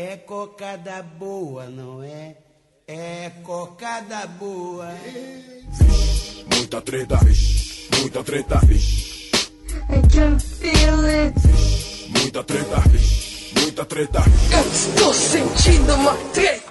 É cocada boa, não é? É cocada boa. Muita treta, vixe, muita treta, vixe. I can feel it. Muita treta, vixe, muita treta. Eu estou sentindo uma treta.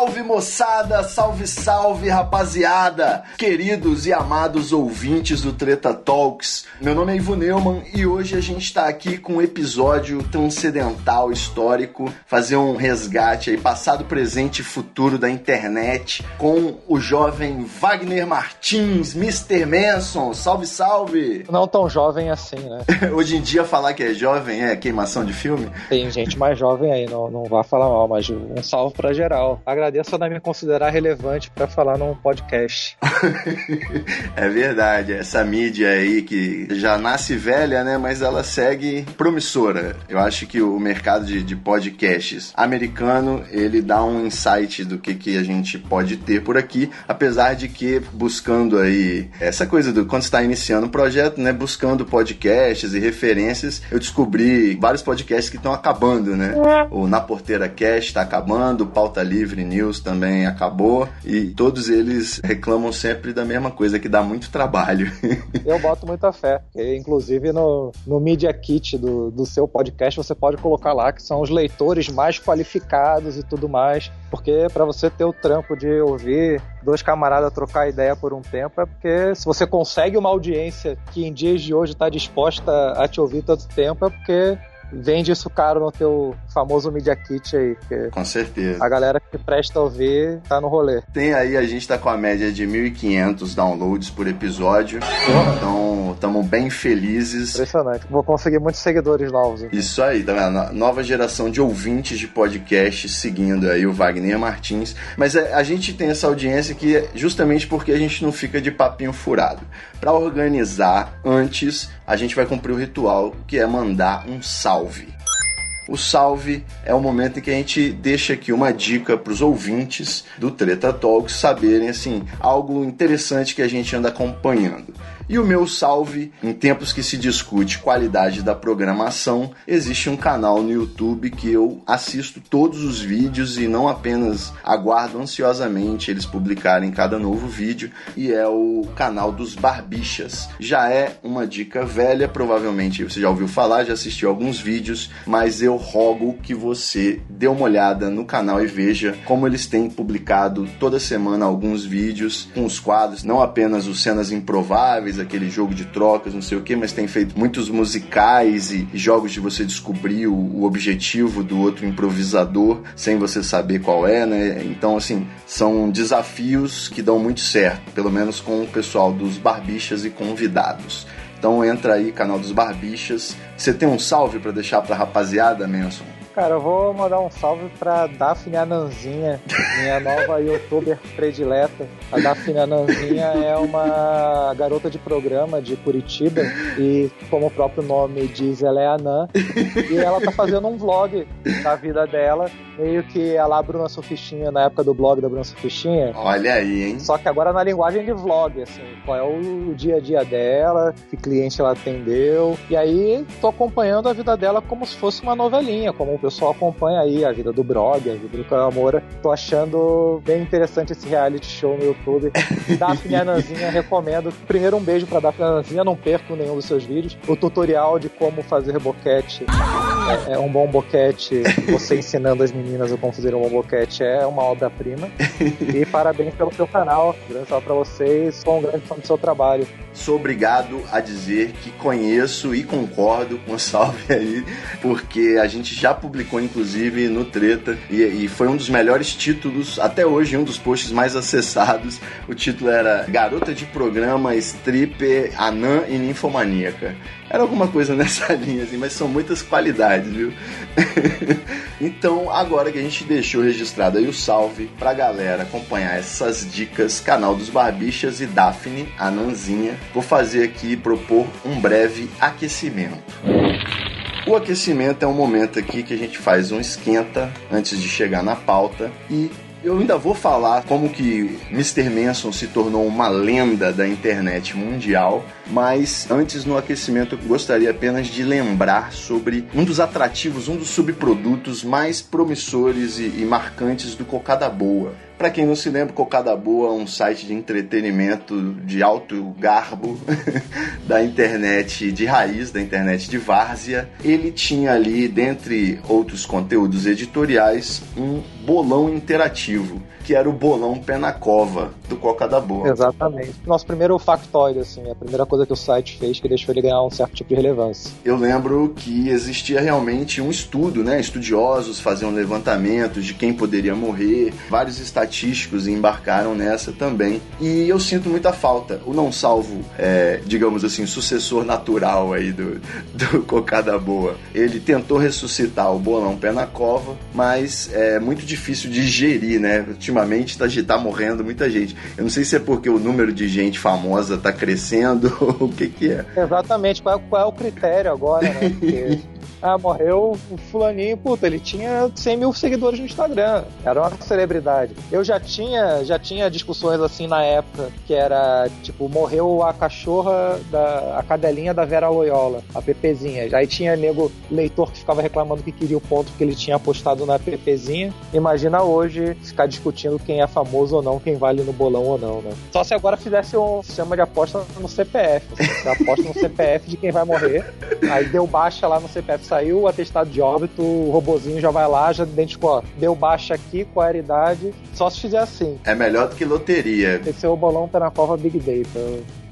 Salve, moçada, salve, salve rapaziada, queridos e amados ouvintes do Treta Talks. Meu nome é Ivo Neumann e hoje a gente está aqui com um episódio transcendental, histórico, fazer um resgate aí, passado, presente e futuro da internet com o jovem Wagner Martins, Mr. Manson. Salve, salve! Não tão jovem assim, né? Hoje em dia falar que é jovem é queimação de filme? Tem gente mais jovem aí, não, não vá falar mal, mas um salve pra geral. Agradeço a me considerar relevante pra falar num podcast. é verdade, essa mídia aí que já nasce velha, né? Mas ela segue promissora. Eu acho que o mercado de, de podcasts americano ele dá um insight do que, que a gente pode ter por aqui, apesar de que buscando aí essa coisa do quando está iniciando um projeto, né? Buscando podcasts e referências, eu descobri vários podcasts que estão acabando, né? O Na Porteira Cast está acabando, o Pauta Livre News também acabou e todos eles reclamam sempre da mesma coisa, que dá muito trabalho. Eu boto muita fé. Inclusive no, no Media Kit do, do seu podcast você pode colocar lá que são os leitores mais qualificados e tudo mais. Porque para você ter o trampo de ouvir dois camaradas trocar ideia por um tempo é porque se você consegue uma audiência que em dias de hoje está disposta a te ouvir tanto tempo é porque vende isso caro no teu famoso Media Kit aí. Com certeza. A galera que presta a ouvir tá no rolê. Tem aí, a gente tá com a média de 1.500 downloads por episódio. Então, estamos bem felizes. Impressionante. Vou conseguir muitos seguidores novos. Então. Isso aí, tá vendo? Nova geração de ouvintes de podcast seguindo aí o Wagner Martins. Mas a gente tem essa audiência que é justamente porque a gente não fica de papinho furado. Para organizar antes, a gente vai cumprir o ritual que é mandar um salve. O salve é o momento em que a gente deixa aqui uma dica para os ouvintes do Treta Talks saberem assim algo interessante que a gente anda acompanhando. E o meu salve, em tempos que se discute qualidade da programação, existe um canal no YouTube que eu assisto todos os vídeos e não apenas aguardo ansiosamente eles publicarem cada novo vídeo, e é o canal dos Barbichas. Já é uma dica velha, provavelmente você já ouviu falar, já assistiu alguns vídeos, mas eu rogo que você dê uma olhada no canal e veja como eles têm publicado toda semana alguns vídeos com os quadros, não apenas os cenas improváveis, aquele jogo de trocas, não sei o que, mas tem feito muitos musicais e jogos de você descobrir o, o, objetivo do outro improvisador sem você saber qual é, né? Então, assim, são desafios que dão muito certo, pelo menos com o pessoal dos Barbichas e convidados. Então entra aí, canal dos Barbichas. Você tem um salve para deixar pra rapaziada, Manson? Cara, eu vou mandar um salve pra Daphne Ananzinha, minha nova youtuber predileta. A Daphne Ananzinha é uma garota de programa de Curitiba e, como o próprio nome diz, ela é anã. E ela tá fazendo um vlog da vida dela, meio que a lá Bruna Sufistinha, na época do blog da Bruna Sufistinha. Olha aí, hein? Só que agora na linguagem de vlog, assim, qual é o dia a dia dela, que cliente ela atendeu. E aí tô acompanhando a vida dela como se fosse uma novelinha, como o pessoal acompanha aí a vida do Brog, a vida do Caio Moura. Tô achando bem interessante esse reality show no YouTube. Daphne Ananzinha, recomendo. Primeiro, um beijo pra Daphne Ananzinha, não perco nenhum dos seus vídeos. O tutorial de como fazer boquete é, é um bom boquete. Você ensinando as meninas a como fazer um bom boquete é uma obra-prima. E parabéns pelo seu canal. Grande salve pra vocês. Sou um grande fã do seu trabalho. Sou obrigado a dizer que conheço e concordo com o salve aí, porque a gente já publicou inclusive no Treta e, e, foi um dos melhores títulos até hoje, um dos posts mais acessados. O título era Garota de Programa, Stripper, Anã e Ninfomaníaca. Era alguma coisa nessa linha, assim, mas são muitas qualidades, viu? então, agora que a gente deixou registrado aí o salve pra galera acompanhar essas dicas, canal dos Barbichas e Daphne, a Nanzinha, vou fazer aqui propor um breve aquecimento. O aquecimento é um momento aqui que a gente faz um esquenta antes de chegar na pauta e eu ainda vou falar como que Mr. Manson se tornou uma lenda da internet mundial, mas antes no aquecimento eu gostaria apenas de lembrar sobre um dos atrativos, um dos subprodutos mais promissores e, e marcantes do Cocada Boa. Para quem não se lembra, Cocada Boa é um site de entretenimento de alto garbo da internet de raiz, da internet de várzea. Ele tinha ali, dentre outros conteúdos editoriais, um bolão interativo que era o bolão pé na cova do Coca da Boa. Exatamente. Nosso primeiro factoide, assim, a primeira coisa que o site fez que deixou ele ganhar um certo tipo de relevância. Eu lembro que existia realmente um estudo, né? Estudiosos faziam levantamentos de quem poderia morrer, vários estatísticos embarcaram nessa também. E eu sinto muita falta. O não salvo, é, digamos assim, sucessor natural aí do, do Coca da Boa. Ele tentou ressuscitar o bolão pé na cova, mas é muito difícil de gerir, né? Ultimamente tá, tá morrendo muita gente. Eu não sei se é porque o número de gente famosa tá crescendo ou o que que é. Exatamente, qual é, qual é o critério agora, né? Porque ah, morreu o fulaninho, puta, ele tinha 100 mil seguidores no Instagram, era uma celebridade. Eu já tinha, já tinha discussões assim na época, que era, tipo, morreu a cachorra, da, a cadelinha da Vera Loyola, a Pepezinha. Aí tinha nego, leitor que ficava reclamando que queria o ponto que ele tinha apostado na Pepezinha. Imagina hoje ficar discutindo quem é famoso ou não, quem vale no bolão ou não, né? Só se agora fizesse um sistema de aposta no CPF. Você aposta no CPF de quem vai morrer, aí deu baixa lá no CPF saiu o atestado de óbito, o robozinho já vai lá, já identificou, ó, deu baixa aqui, qual era a idade, só se fizer assim. É melhor do que loteria. Esse é o bolão tá na cova Big Data.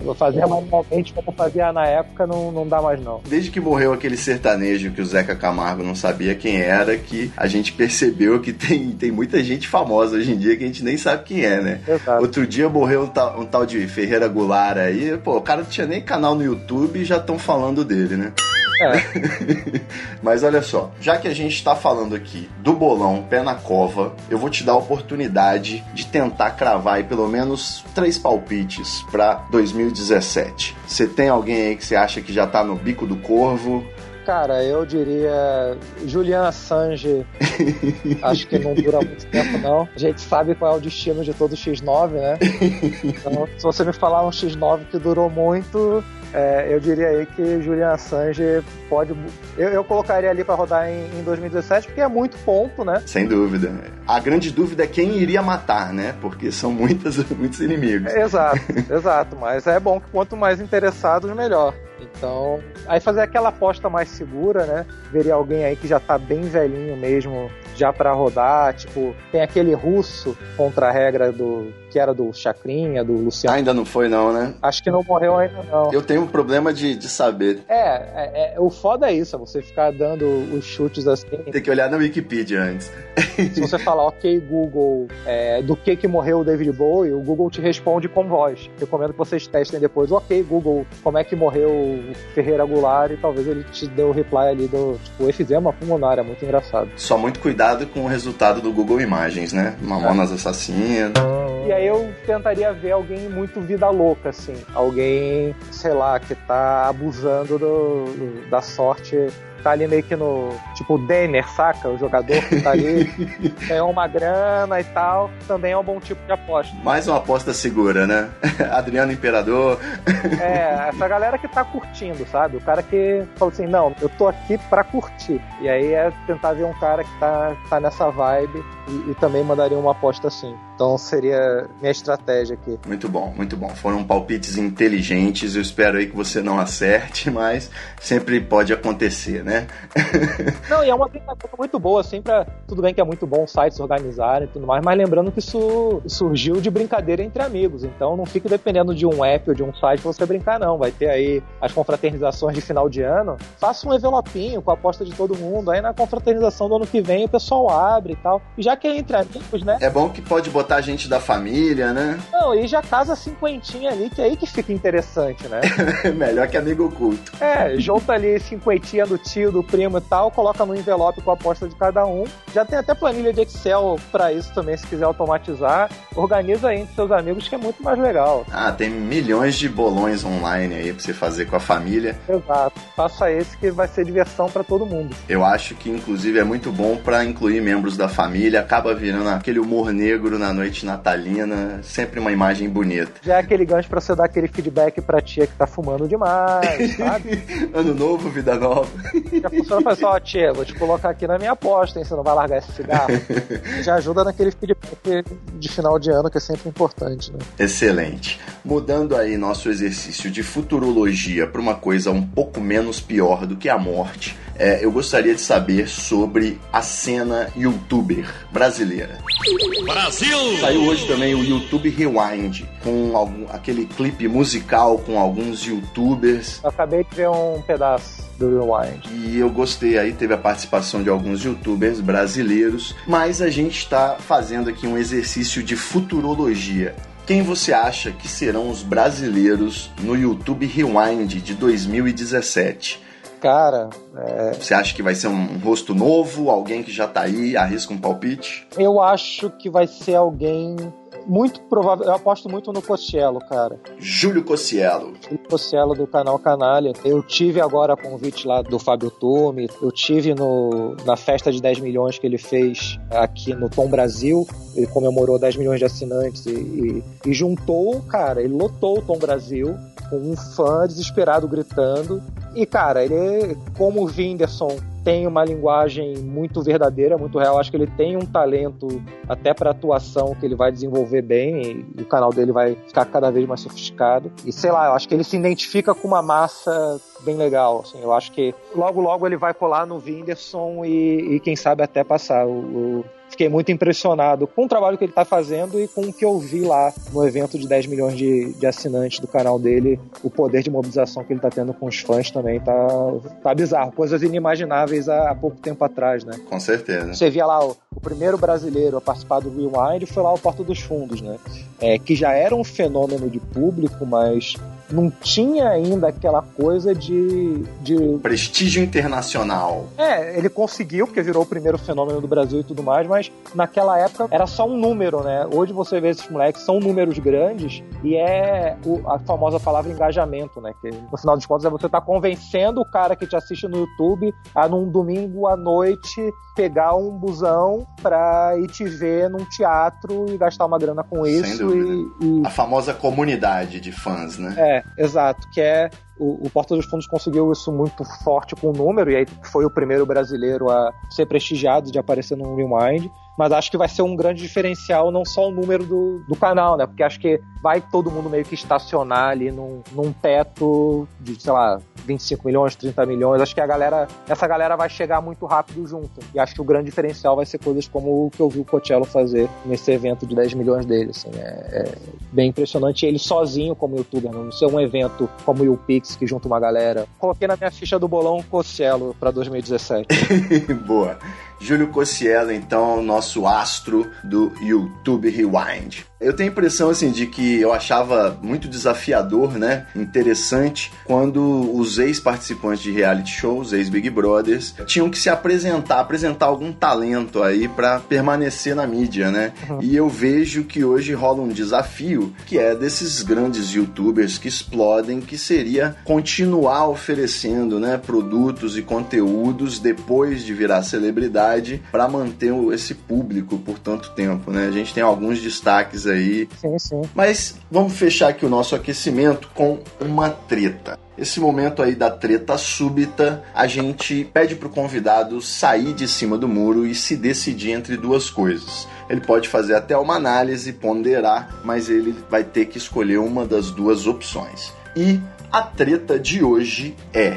Eu vou fazer manualmente como fazia na época, não, não dá mais não. Desde que morreu aquele sertanejo que o Zeca Camargo não sabia quem era, que a gente percebeu que tem, tem muita gente famosa hoje em dia que a gente nem sabe quem é, né? Exato. Outro dia morreu um tal, um tal de Ferreira Goulart aí, pô, o cara não tinha nem canal no YouTube e já estão falando dele, né? É. Mas olha só, já que a gente está falando aqui do bolão pé na cova, eu vou te dar a oportunidade de tentar cravar aí pelo menos três palpites para 2017. Você tem alguém aí que você acha que já tá no bico do corvo? Cara, eu diria Julian Assange. Acho que não dura muito tempo, não. A gente sabe qual é o destino de todo X9, né? Então, se você me falar um X9 que durou muito, é, eu diria aí que Julian Assange pode. Eu, eu colocaria ali para rodar em, em 2017, porque é muito ponto, né? Sem dúvida. A grande dúvida é quem iria matar, né? Porque são muitas, muitos inimigos. Exato, exato. Mas é bom que quanto mais interessados, melhor. Então, aí fazer aquela aposta mais segura, né? Veria alguém aí que já tá bem velhinho mesmo, já para rodar, tipo, tem aquele russo contra a regra do que era do Chacrinha, do Luciano. Ainda não foi não, né? Acho que não morreu ainda não. Eu tenho um problema de, de saber. É, é, é, o foda é isso, é você ficar dando os chutes assim. Tem que olhar na Wikipedia antes. Se você falar, ok, Google, é, do que que morreu o David Bowie, o Google te responde com voz. Recomendo que vocês testem depois, ok, Google, como é que morreu o Ferreira Goulart e talvez ele te dê o reply ali do, tipo, efizema pulmonar, é muito engraçado. Só muito cuidado com o resultado do Google Imagens, né? Mamonas Assassinas. E aí eu tentaria ver alguém muito vida louca, assim. Alguém, sei lá, que tá abusando do, da sorte tá ali meio que no. Tipo o Denner, saca? O jogador que tá ali, ganhou uma grana e tal. Também é um bom tipo de aposta. Mais uma aposta segura, né? Adriano Imperador. é, essa galera que tá curtindo, sabe? O cara que falou assim: não, eu tô aqui pra curtir. E aí é tentar ver um cara que tá, tá nessa vibe e, e também mandaria uma aposta assim. Então seria minha estratégia aqui. Muito bom, muito bom. Foram palpites inteligentes. Eu espero aí que você não acerte, mas sempre pode acontecer, né? não, e é uma brincadeira muito boa, assim, pra. Tudo bem que é muito bom sites organizarem e tudo mais, mas lembrando que isso surgiu de brincadeira entre amigos. Então não fique dependendo de um app ou de um site pra você brincar, não. Vai ter aí as confraternizações de final de ano. Faça um envelopinho com a aposta de todo mundo. Aí na confraternização do ano que vem o pessoal abre e tal. E já que é entre amigos, né? É bom que pode botar a gente da família, né? Não, e já casa cinquentinha ali, que é aí que fica interessante, né? Melhor que amigo oculto. É, junta ali cinquentinha do tio, do primo e tal, coloca no envelope com a aposta de cada um. Já tem até planilha de Excel pra isso também, se quiser automatizar. Organiza aí entre seus amigos, que é muito mais legal. Ah, tem milhões de bolões online aí pra você fazer com a família. Exato. Faça esse que vai ser diversão pra todo mundo. Eu acho que, inclusive, é muito bom pra incluir membros da família. Acaba virando aquele humor negro na noite natalina. Sempre uma imagem bonita. Já é aquele gancho pra você dar aquele feedback pra tia que tá fumando demais, sabe? ano novo, vida nova. Já funciona pra ó, tia, vou te colocar aqui na minha aposta, hein? Você não vai largar esse cigarro. Já ajuda naquele feedback de final de ano, que é sempre importante, né? Excelente. Mudando aí nosso exercício de futurologia para uma coisa um pouco menos pior do que a morte, é, eu gostaria de saber sobre a cena youtuber brasileira. Brasil! Saiu hoje também o YouTube Rewind, com algum, aquele clipe musical com alguns youtubers. Eu acabei de ver um pedaço do Rewind. E eu gostei aí, teve a participação de alguns youtubers brasileiros, mas a gente está fazendo aqui um exercício de futurologia. Quem você acha que serão os brasileiros no YouTube Rewind de 2017? Cara, é, Você acha que vai ser um rosto novo, alguém que já tá aí, arrisca um palpite? eu acho que vai ser alguém muito provável. Eu aposto muito no Costello, cara. Júlio Cossielo. O Costello do canal Canalha. Eu tive agora convite lá do Fábio Tume. Eu tive no, na festa de 10 milhões que ele fez aqui no Tom Brasil. Ele comemorou 10 milhões de assinantes e, e, e juntou, cara, ele lotou o Tom Brasil com um fã desesperado gritando. E, cara, ele, como o Whindersson tem uma linguagem muito verdadeira, muito real. Acho que ele tem um talento até para atuação que ele vai desenvolver bem e o canal dele vai ficar cada vez mais sofisticado. E sei lá, eu acho que ele se identifica com uma massa bem legal. Assim, eu acho que logo logo ele vai colar no Whindersson e, e quem sabe até passar. O, o- Fiquei muito impressionado com o trabalho que ele está fazendo e com o que eu vi lá no evento de 10 milhões de, de assinantes do canal dele. O poder de mobilização que ele está tendo com os fãs também tá, tá bizarro. Coisas inimagináveis há, há pouco tempo atrás, né? Com certeza. Você via lá o, o primeiro brasileiro a participar do Rewind foi lá o Porta dos Fundos, né? É, que já era um fenômeno de público, mas não tinha ainda aquela coisa de, de Prestígio internacional. é, ele conseguiu, porque virou o primeiro fenômeno do Brasil e tudo mais, mas naquela época era só um número, né? Hoje você vê esses moleques, são números grandes e é o- a famosa palavra engajamento, né? Que no final dos contos é você tá convencendo o cara que te assiste no YouTube a num domingo à noite pegar um busão pra ir te ver num teatro e gastar uma grana com isso dúvida. e, e A famosa comunidade de fãs, né? é, exato, que é o, o Porta dos Fundos conseguiu isso muito forte com o número, e aí foi o primeiro brasileiro a ser prestigiado de aparecer no Rewind. Mas acho que vai ser um grande diferencial, não só o número do, do canal, né? Porque acho que vai todo mundo meio que estacionar ali num, num teto de, sei lá, 25 milhões, 30 milhões. Acho que a galera, essa galera vai chegar muito rápido junto. E acho que o grande diferencial vai ser coisas como o que eu vi o Coachella fazer nesse evento de 10 milhões dele. Assim, é, é bem impressionante. Ele sozinho como youtuber, não ser um evento como o Pix que junta uma galera. Coloquei na minha ficha do bolão Costello pra 2017. Boa. Júlio Cossielo, então, nosso astro do YouTube Rewind. Eu tenho a impressão, assim, de que eu achava muito desafiador, né? Interessante, quando os ex-participantes de reality shows, ex-Big Brothers, tinham que se apresentar, apresentar algum talento aí pra permanecer na mídia, né? E eu vejo que hoje rola um desafio, que é desses grandes youtubers que explodem, que seria continuar oferecendo, né, produtos e conteúdos depois de virar celebridade para manter esse público por tanto tempo, né? A gente tem alguns destaques aí, sim, sim. mas vamos fechar aqui o nosso aquecimento com uma treta. Esse momento aí da treta súbita, a gente pede pro convidado sair de cima do muro e se decidir entre duas coisas. Ele pode fazer até uma análise, ponderar, mas ele vai ter que escolher uma das duas opções. E a treta de hoje é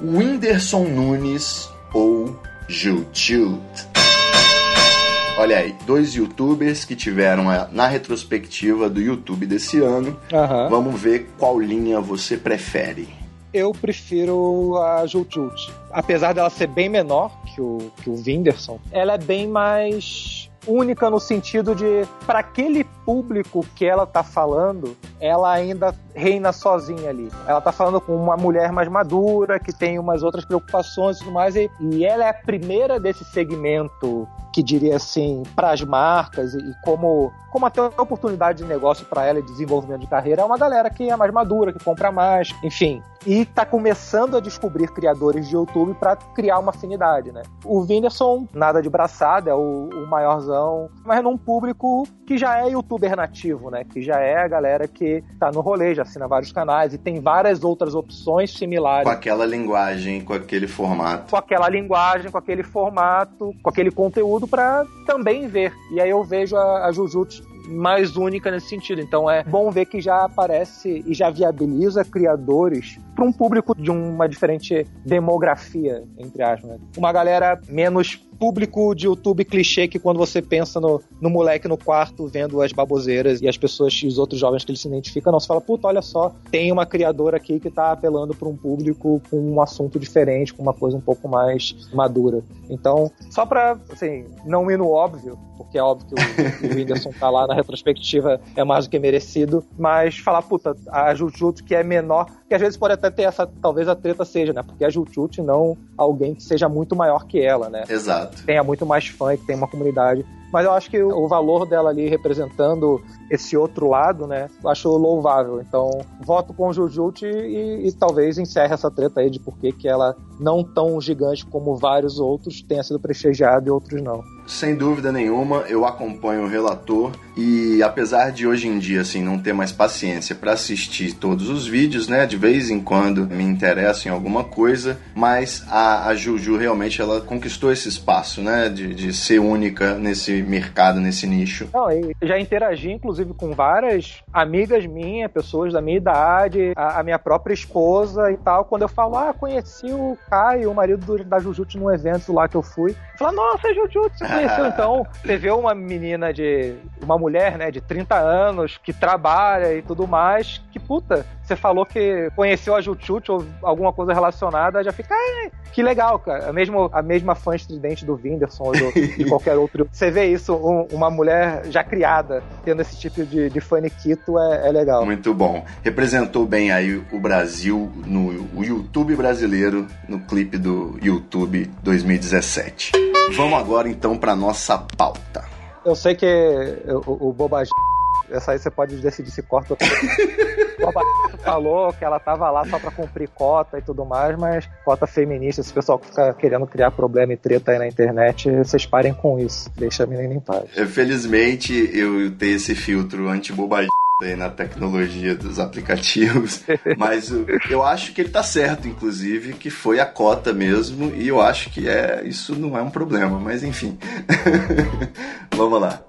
Whindersson Nunes ou Jutilt. Olha aí, dois youtubers que tiveram a- na retrospectiva do YouTube desse ano. Aham. Vamos ver qual linha você prefere. Eu prefiro a Jujut. Apesar dela ser bem menor que o, que o Whindersson, ela é bem mais única no sentido de, para aquele público que ela tá falando, ela ainda reina sozinha ali. Ela tá falando com uma mulher mais madura, que tem umas outras preocupações e tudo mais, e, e ela é a primeira desse segmento que diria assim, para as marcas e como, como até oportunidade de negócio para ela e desenvolvimento de carreira, é uma galera que é mais madura, que compra mais, enfim. E tá começando a descobrir criadores de YouTube para criar uma afinidade, né? O Whindersson, nada de braçada, é o, o maiorzão, mas num público que já é youtuber nativo, né? Que já é a galera que tá no rolê, já assina vários canais e tem várias outras opções similares. Com aquela linguagem, com aquele formato. Com aquela linguagem, com aquele formato, com aquele conteúdo para também ver. E aí eu vejo a, a Jujutsu mais única nesse sentido. Então é bom ver que já aparece e já viabiliza criadores para um público de uma diferente demografia, entre aspas. Né? Uma galera menos público de YouTube clichê que quando você pensa no, no moleque no quarto vendo as baboseiras e as pessoas e os outros jovens que ele se identifica, não, você fala, puta, olha só, tem uma criadora aqui que tá apelando para um público com um assunto diferente, com uma coisa um pouco mais madura. Então, só pra, assim, não ir no óbvio, porque é óbvio que o, o Whindersson tá lá na retrospectiva, é mais do que merecido, mas falar, puta, a Jujutsu que é menor, que às vezes pode até ter essa, talvez a treta seja, né? Porque a Jujutsu não alguém que seja muito maior que ela, né? Exato. Tenha muito mais fã, que tenha uma comunidade mas eu acho que o valor dela ali representando esse outro lado, né, eu acho louvável. Então, voto com Jujutsu e, e, talvez encerre essa treta aí de por que ela, não tão gigante como vários outros, tenha sido prestigiada e outros não. Sem dúvida nenhuma, eu acompanho o relator e apesar de hoje em dia assim não ter mais paciência para assistir todos os vídeos, né, de vez em quando me interessa em alguma coisa, mas a, a Juju realmente ela conquistou esse espaço, né, de, de ser única nesse mercado, nesse nicho. Não, já interagi, inclusive, com várias amigas minhas, pessoas da minha idade, a, a minha própria esposa e tal. Quando eu falo, ah, conheci o Caio, o marido do, da Jujutsu, num evento lá que eu fui. Fala, nossa, Jujutsu, você conheceu? então, você vê uma menina de. Uma mulher, né, de 30 anos, que trabalha e tudo mais, que puta, você falou que conheceu a Jujutsu ou alguma coisa relacionada, já fica, ah, que legal, cara. A, mesmo, a mesma fã estridente do Whindersson ou do, de qualquer outro. Você vê isso, um, uma mulher já criada tendo esse tipo de, de faniquito é, é, legal. Muito bom. Representou bem aí o Brasil no o YouTube brasileiro no clipe do YouTube 2017. Vamos agora então para nossa pauta. Eu sei que o, o bobagem essa aí você pode decidir se corta ou O falou que ela tava lá só pra cumprir cota e tudo mais, mas cota feminista, esse pessoal que fica querendo criar problema e treta aí na internet, vocês parem com isso. Deixa a menina em paz. Felizmente eu tenho esse filtro anti-bobagem aí na tecnologia dos aplicativos, mas eu acho que ele tá certo, inclusive, que foi a cota mesmo, e eu acho que é isso não é um problema, mas enfim. Vamos lá.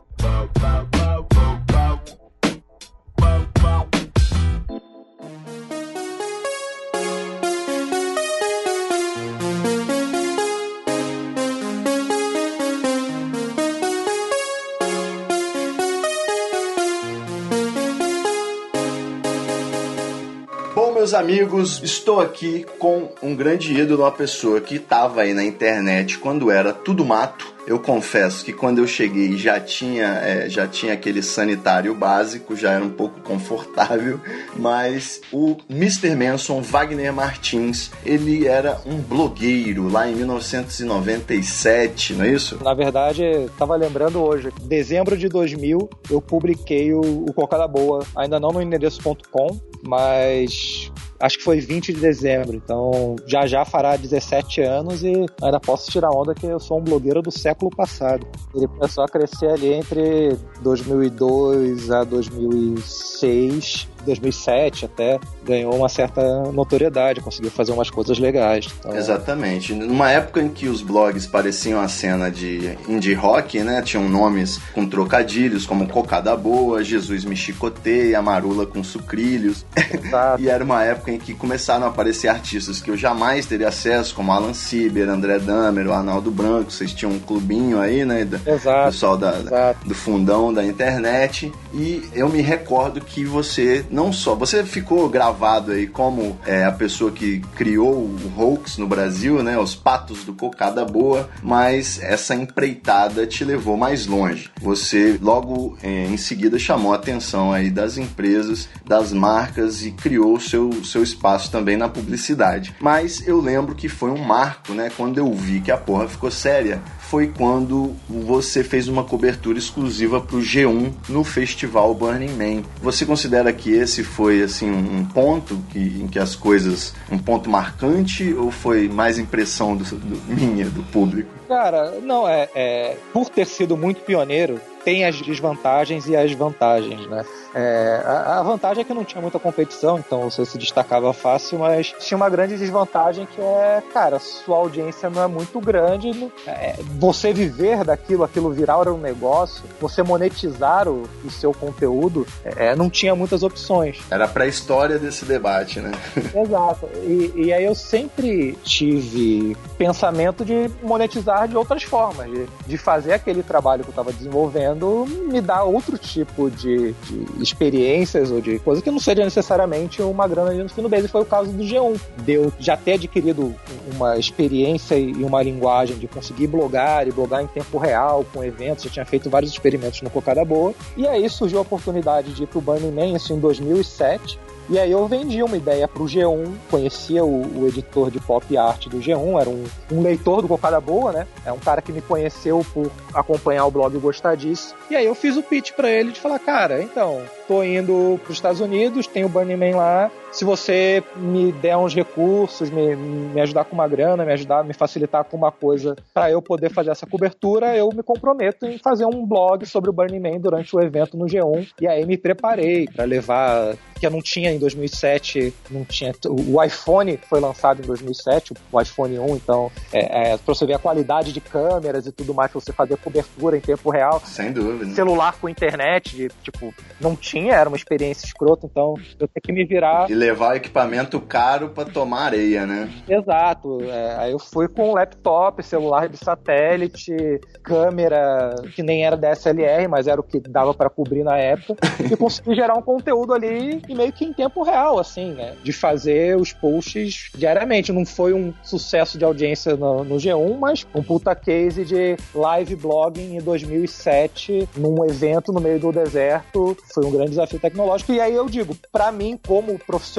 Meus amigos, estou aqui com um grande ídolo, uma pessoa que estava aí na internet quando era tudo mato. Eu confesso que quando eu cheguei já tinha, é, já tinha aquele sanitário básico, já era um pouco confortável, mas o Mr. Manson, Wagner Martins, ele era um blogueiro lá em 1997, não é isso? Na verdade, estava lembrando hoje, dezembro de 2000, eu publiquei o, o Cocada Boa, ainda não no endereço.com, mas acho que foi 20 de dezembro, então já já fará 17 anos e ainda posso tirar onda que eu sou um blogueiro do século passado. Ele começou a crescer ali entre 2002 a 2006 2007 até ganhou uma certa notoriedade, conseguiu fazer umas coisas legais. Então... Exatamente. Numa época em que os blogs pareciam a cena de indie rock, né? Tinham nomes com trocadilhos, como Cocada Boa, Jesus Me Chicoteia, Marula com Sucrilhos. e era uma época em que começaram a aparecer artistas que eu jamais teria acesso, como Alan Sieber, André Damer, o Arnaldo Branco. Vocês tinham um clubinho aí, né? Exato. Pessoal da, do fundão da internet. E eu me recordo que você não só. Você ficou gravado aí como é, a pessoa que criou o hoax no Brasil, né? Os patos do Cocada Boa, mas essa empreitada te levou mais longe. Você logo é, em seguida chamou a atenção aí das empresas, das marcas e criou o seu, seu espaço também na publicidade. Mas eu lembro que foi um marco, né? Quando eu vi que a porra ficou séria, foi quando você fez uma cobertura exclusiva para o G1 no festival Burning Man. Você considera que esse foi assim um ponto que, em que as coisas, um ponto marcante ou foi mais impressão do, do minha, do público? Cara, não, é, é. Por ter sido muito pioneiro, tem as desvantagens e as vantagens, né? É, a, a, vantagem é que não tinha muita competição, então você se destacava fácil, mas tinha uma grande desvantagem que é, cara, sua audiência não é muito grande. É, você viver daquilo, aquilo virar um negócio, você monetizar o, o seu conteúdo, é, não tinha muitas opções. Era pra história desse debate, né? Exato. E, e aí eu sempre tive pensamento de monetizar de outras formas, de, de fazer aquele trabalho que eu estava desenvolvendo me dar outro tipo de, de experiências ou de coisa que não seja necessariamente uma grana mês. E foi o caso do G1. Deu já ter adquirido uma experiência e uma linguagem de conseguir blogar e blogar em tempo real com eventos. Já tinha feito vários experimentos no Cocada Boa. E aí surgiu a oportunidade de ir pro Burning Man, isso em 2007. E aí eu vendi uma ideia pro G1, conhecia o, o editor de pop art do G1, era um, um, leitor do Cocada Boa, né? É um cara que me conheceu por acompanhar o blog e gostar disso. E aí eu fiz o pitch para ele de falar, cara, então, tô indo pros Estados Unidos, tem o Burning Man lá, se você me der uns recursos, me, me ajudar com uma grana, me ajudar, me facilitar com uma coisa para eu poder fazer essa cobertura, eu me comprometo em fazer um blog sobre o Burning Man durante o evento no G1. E aí me preparei para levar que eu não tinha em 2007, não tinha. O iPhone foi lançado em 2007, o iPhone 1, então, é, é, pra você ver a qualidade de câmeras e tudo mais, pra você fazer cobertura em tempo real. Sem dúvida. Celular com internet, de, tipo, não tinha, era uma experiência escrota, então eu tenho que me virar. Levar equipamento caro para tomar areia, né? Exato. É, aí eu fui com laptop, celular de satélite, câmera que nem era DSLR, mas era o que dava para cobrir na época, e consegui gerar um conteúdo ali meio que em tempo real, assim, né? De fazer os posts diariamente. Não foi um sucesso de audiência no, no G1, mas um puta case de live blogging em 2007, num evento no meio do deserto. Foi um grande desafio tecnológico. E aí eu digo, para mim, como profissional,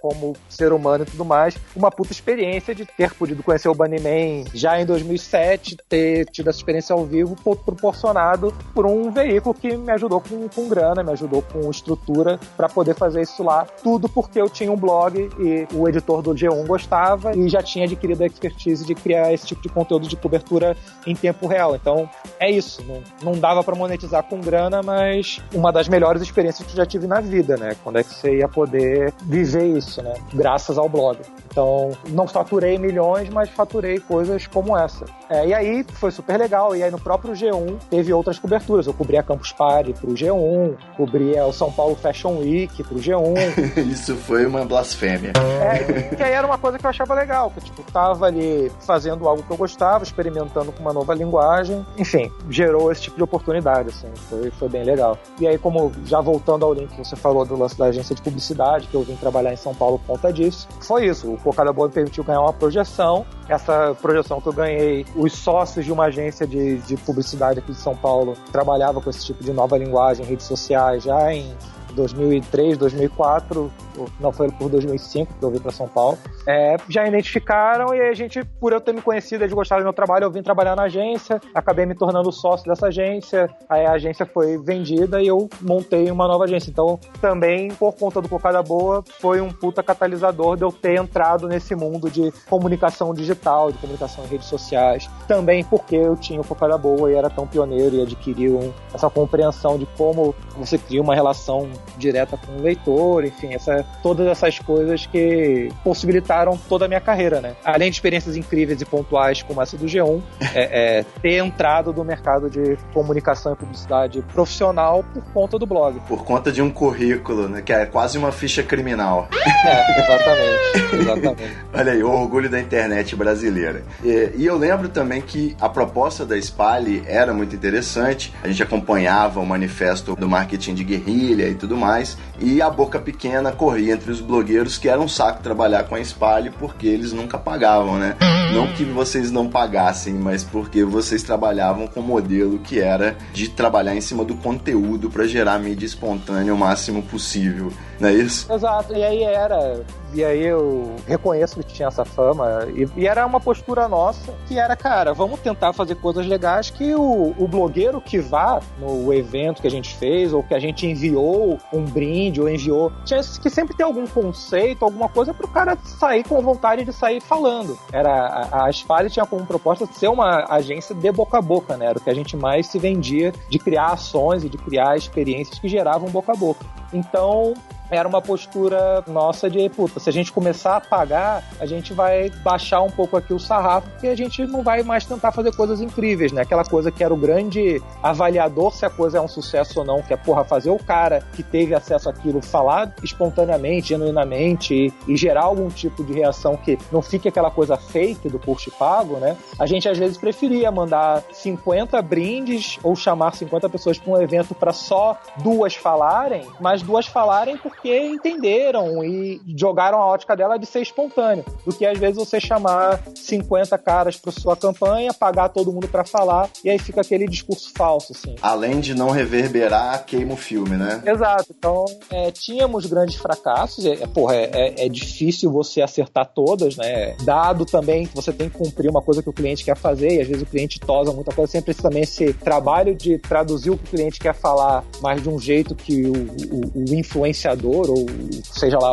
como ser humano e tudo mais, uma puta experiência de ter podido conhecer o Bunnyman já em 2007, ter tido essa experiência ao vivo, proporcionado por um veículo que me ajudou com, com grana, me ajudou com estrutura para poder fazer isso lá. Tudo porque eu tinha um blog e o editor do G1 gostava e já tinha adquirido a expertise de criar esse tipo de conteúdo de cobertura em tempo real. Então é isso. Não, não dava para monetizar com grana, mas uma das melhores experiências que eu já tive na vida, né? Quando é que você ia poder viver isso, né? Graças ao blog. Então, não faturei milhões, mas faturei coisas como essa. É, e aí foi super legal. E aí no próprio G1 teve outras coberturas. Eu cobri a Campus Party pro G1, cobri o São Paulo Fashion Week pro G1. Isso foi uma blasfêmia. É, que aí era uma coisa que eu achava legal, que tipo, tava ali fazendo algo que eu gostava, experimentando com uma nova linguagem. Enfim, gerou esse tipo de oportunidade, assim. Foi, foi bem legal. E aí, como já voltando ao link que você falou do lance da agência de publicidade, que eu vim trabalhar em São Paulo por conta disso, foi isso. Cocada Boa me permitiu ganhar uma projeção. Essa projeção que eu ganhei, os sócios de uma agência de, de publicidade aqui de São Paulo trabalhava com esse tipo de nova linguagem, redes sociais, já em 2003, 2004, não foi por 2005 que eu vim para São Paulo, é, já identificaram e a gente, por eu ter me conhecido, eles gostaram do meu trabalho, eu vim trabalhar na agência, acabei me tornando sócio dessa agência, aí a agência foi vendida e eu montei uma nova agência. Então, também, por conta do Cocada Boa, foi um puta catalisador de eu ter entrado nesse mundo de comunicação digital, de comunicação em redes sociais. Também porque eu tinha o Cocada Boa e era tão pioneiro e adquiriu essa compreensão de como você cria uma relação direta com o leitor, enfim, essa todas essas coisas que possibilitaram toda a minha carreira, né? Além de experiências incríveis e pontuais como essa do G1, é, é, ter entrado no mercado de comunicação e publicidade profissional por conta do blog. Por conta de um currículo, né? Que é quase uma ficha criminal. É, exatamente. exatamente. Olha aí, o orgulho da internet brasileira. E, e, eu lembro também que a proposta da Spali era muito interessante. A gente acompanhava o manifesto do marketing de guerrilha e tudo mais. E a boca pequena corria entre os blogueiros que era um saco trabalhar com a Spali porque eles nunca pagavam, né? Não que vocês não pagassem, mas porque vocês trabalhavam com o modelo que era de trabalhar em cima do conteúdo para gerar mídia espontânea o máximo possível. Não é isso? Exato, e aí era. E aí eu reconheço que tinha essa fama. E, e era uma postura nossa que era, cara, vamos tentar fazer coisas legais que o, o blogueiro que vá no evento que a gente fez, ou que a gente enviou um brinde, ou enviou. Tinha que sempre ter algum conceito, alguma coisa para o cara sair com vontade de sair falando. Era a, a tinha como proposta ser uma agência de boca a boca, né? Era o que a gente mais se vendia de criar ações e de criar experiências que geravam boca a boca. Então, era uma postura nossa de, puta, se a gente começar a pagar, a gente vai baixar um pouco aqui o sarrafo, porque a gente não vai mais tentar fazer coisas incríveis, né? Aquela coisa que era o grande avaliador se a coisa é um sucesso ou não, que é, porra, fazer o cara que teve acesso àquilo falar espontaneamente, genuinamente e, e gerar algum tipo de reação que não fique aquela coisa fake do post pago, né? A gente às vezes preferia mandar 50 brindes ou chamar 50 pessoas para um evento para só duas falarem, mas duas falarem porque porque entenderam e jogaram a ótica dela de ser espontâneo, do que às vezes você chamar 50 caras para sua campanha, pagar todo mundo para falar e aí fica aquele discurso falso, assim. Além de não reverberar, queima o filme, né? Exato. Então, é, tínhamos grandes fracassos. É, porra, é, é, é difícil você acertar todas, né? Dado também que você tem que cumprir uma coisa que o cliente quer fazer e às vezes o cliente tosa muita coisa. Sempre também esse trabalho de traduzir o que o cliente quer falar, mas de um jeito que o, o, o influenciador ou seja lá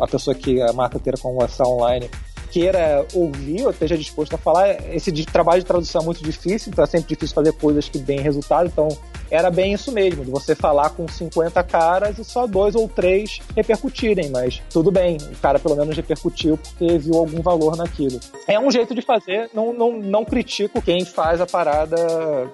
a pessoa que a marca queira conversar online queira ouvir ou esteja disposto a falar. Esse trabalho de tradução é muito difícil, então é sempre difícil fazer coisas que deem resultado. Então, era bem isso mesmo, de você falar com 50 caras e só dois ou três repercutirem, mas tudo bem, o cara pelo menos repercutiu porque viu algum valor naquilo. É um jeito de fazer, não, não, não critico quem faz a parada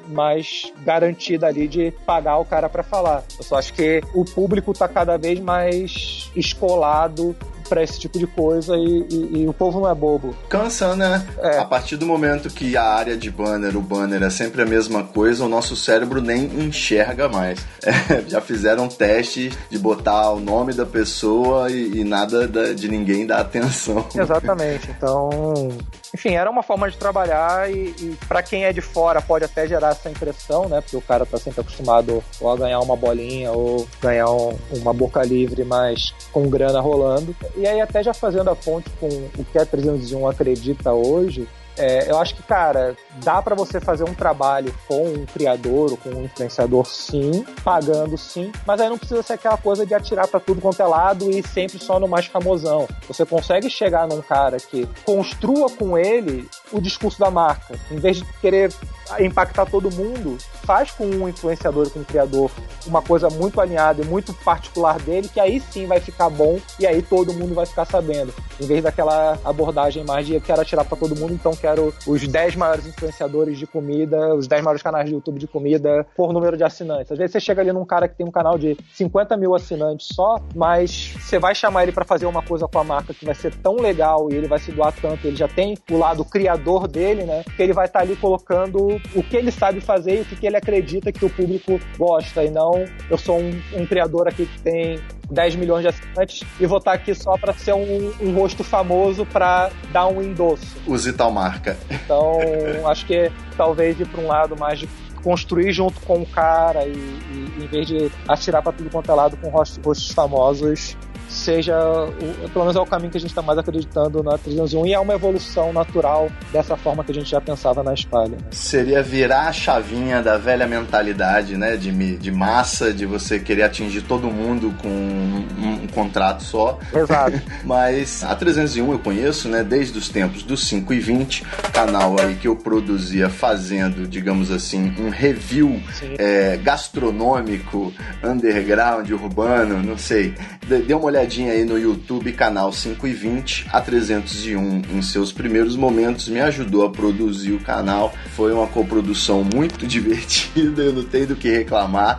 mais garantida ali de pagar o cara para falar. Eu só acho que o público tá cada vez mais escolado para esse tipo de coisa e, e, e, o povo não é bobo. Cansa, né? É. A partir do momento que a área de banner, o banner é sempre a mesma coisa, o nosso cérebro nem enxerga mais. É, já fizeram testes de botar o nome da pessoa e, e nada da, de ninguém dar atenção. Exatamente. Então, enfim, era uma forma de trabalhar e, e para quem é de fora pode até gerar essa impressão, né? Porque o cara tá sempre acostumado ou a ganhar uma bolinha ou ganhar um, uma boca livre, mas com grana rolando. E aí, até já fazendo a ponte com o que a 301 acredita hoje, é, eu acho que, cara, dá para você fazer um trabalho com um criador ou com um influenciador, sim, pagando sim, mas aí não precisa ser aquela coisa de atirar para tudo quanto é lado e sempre só no mais famosão. Você consegue chegar num cara que construa com ele o discurso da marca, em vez de querer impactar todo mundo, faz com um influenciador, com um criador, uma coisa muito alinhada e muito particular dele, que aí sim vai ficar bom e aí todo mundo vai ficar sabendo. Em vez daquela abordagem mais de quero atirar para todo mundo, então quero os 10 maiores influenciadores de comida, os 10 maiores canais de YouTube de comida por número de assinantes. Às vezes você chega ali num cara que tem um canal de 50 mil assinantes só, mas você vai chamar ele para fazer uma coisa com a marca que vai ser tão legal e ele vai se doar tanto, ele já tem o lado criador dele, né? Que ele vai estar tá ali colocando o que ele sabe fazer e o que ele acredita que o público gosta, e não eu sou um, um criador aqui que tem 10 milhões de assinantes e vou estar aqui só para ser um, um, rosto famoso para dar um endosso. Use tal marca. Então, acho que talvez ir para um lado mais de construir junto com o cara e, e em vez de atirar para tudo quanto é lado com rostos, rostos famosos, seja, o, pelo menos é o caminho que a gente está mais acreditando na 301 e é uma evolução natural dessa forma que a gente já pensava na espalha. Né? Seria virar a chavinha da velha mentalidade, né, de, de massa, de você querer atingir todo mundo com um, um contrato só. Exato. Mas a 301 eu conheço, né, desde os tempos dos 5 e 20, canal aí que eu produzia fazendo, digamos assim, um review é, gastronômico, underground, urbano, não sei. Dê uma olhada olhadinha aí no YouTube, canal 5 e 20 a 301 em seus primeiros momentos me ajudou a produzir o canal. Foi uma coprodução muito divertida, eu não tenho do que reclamar.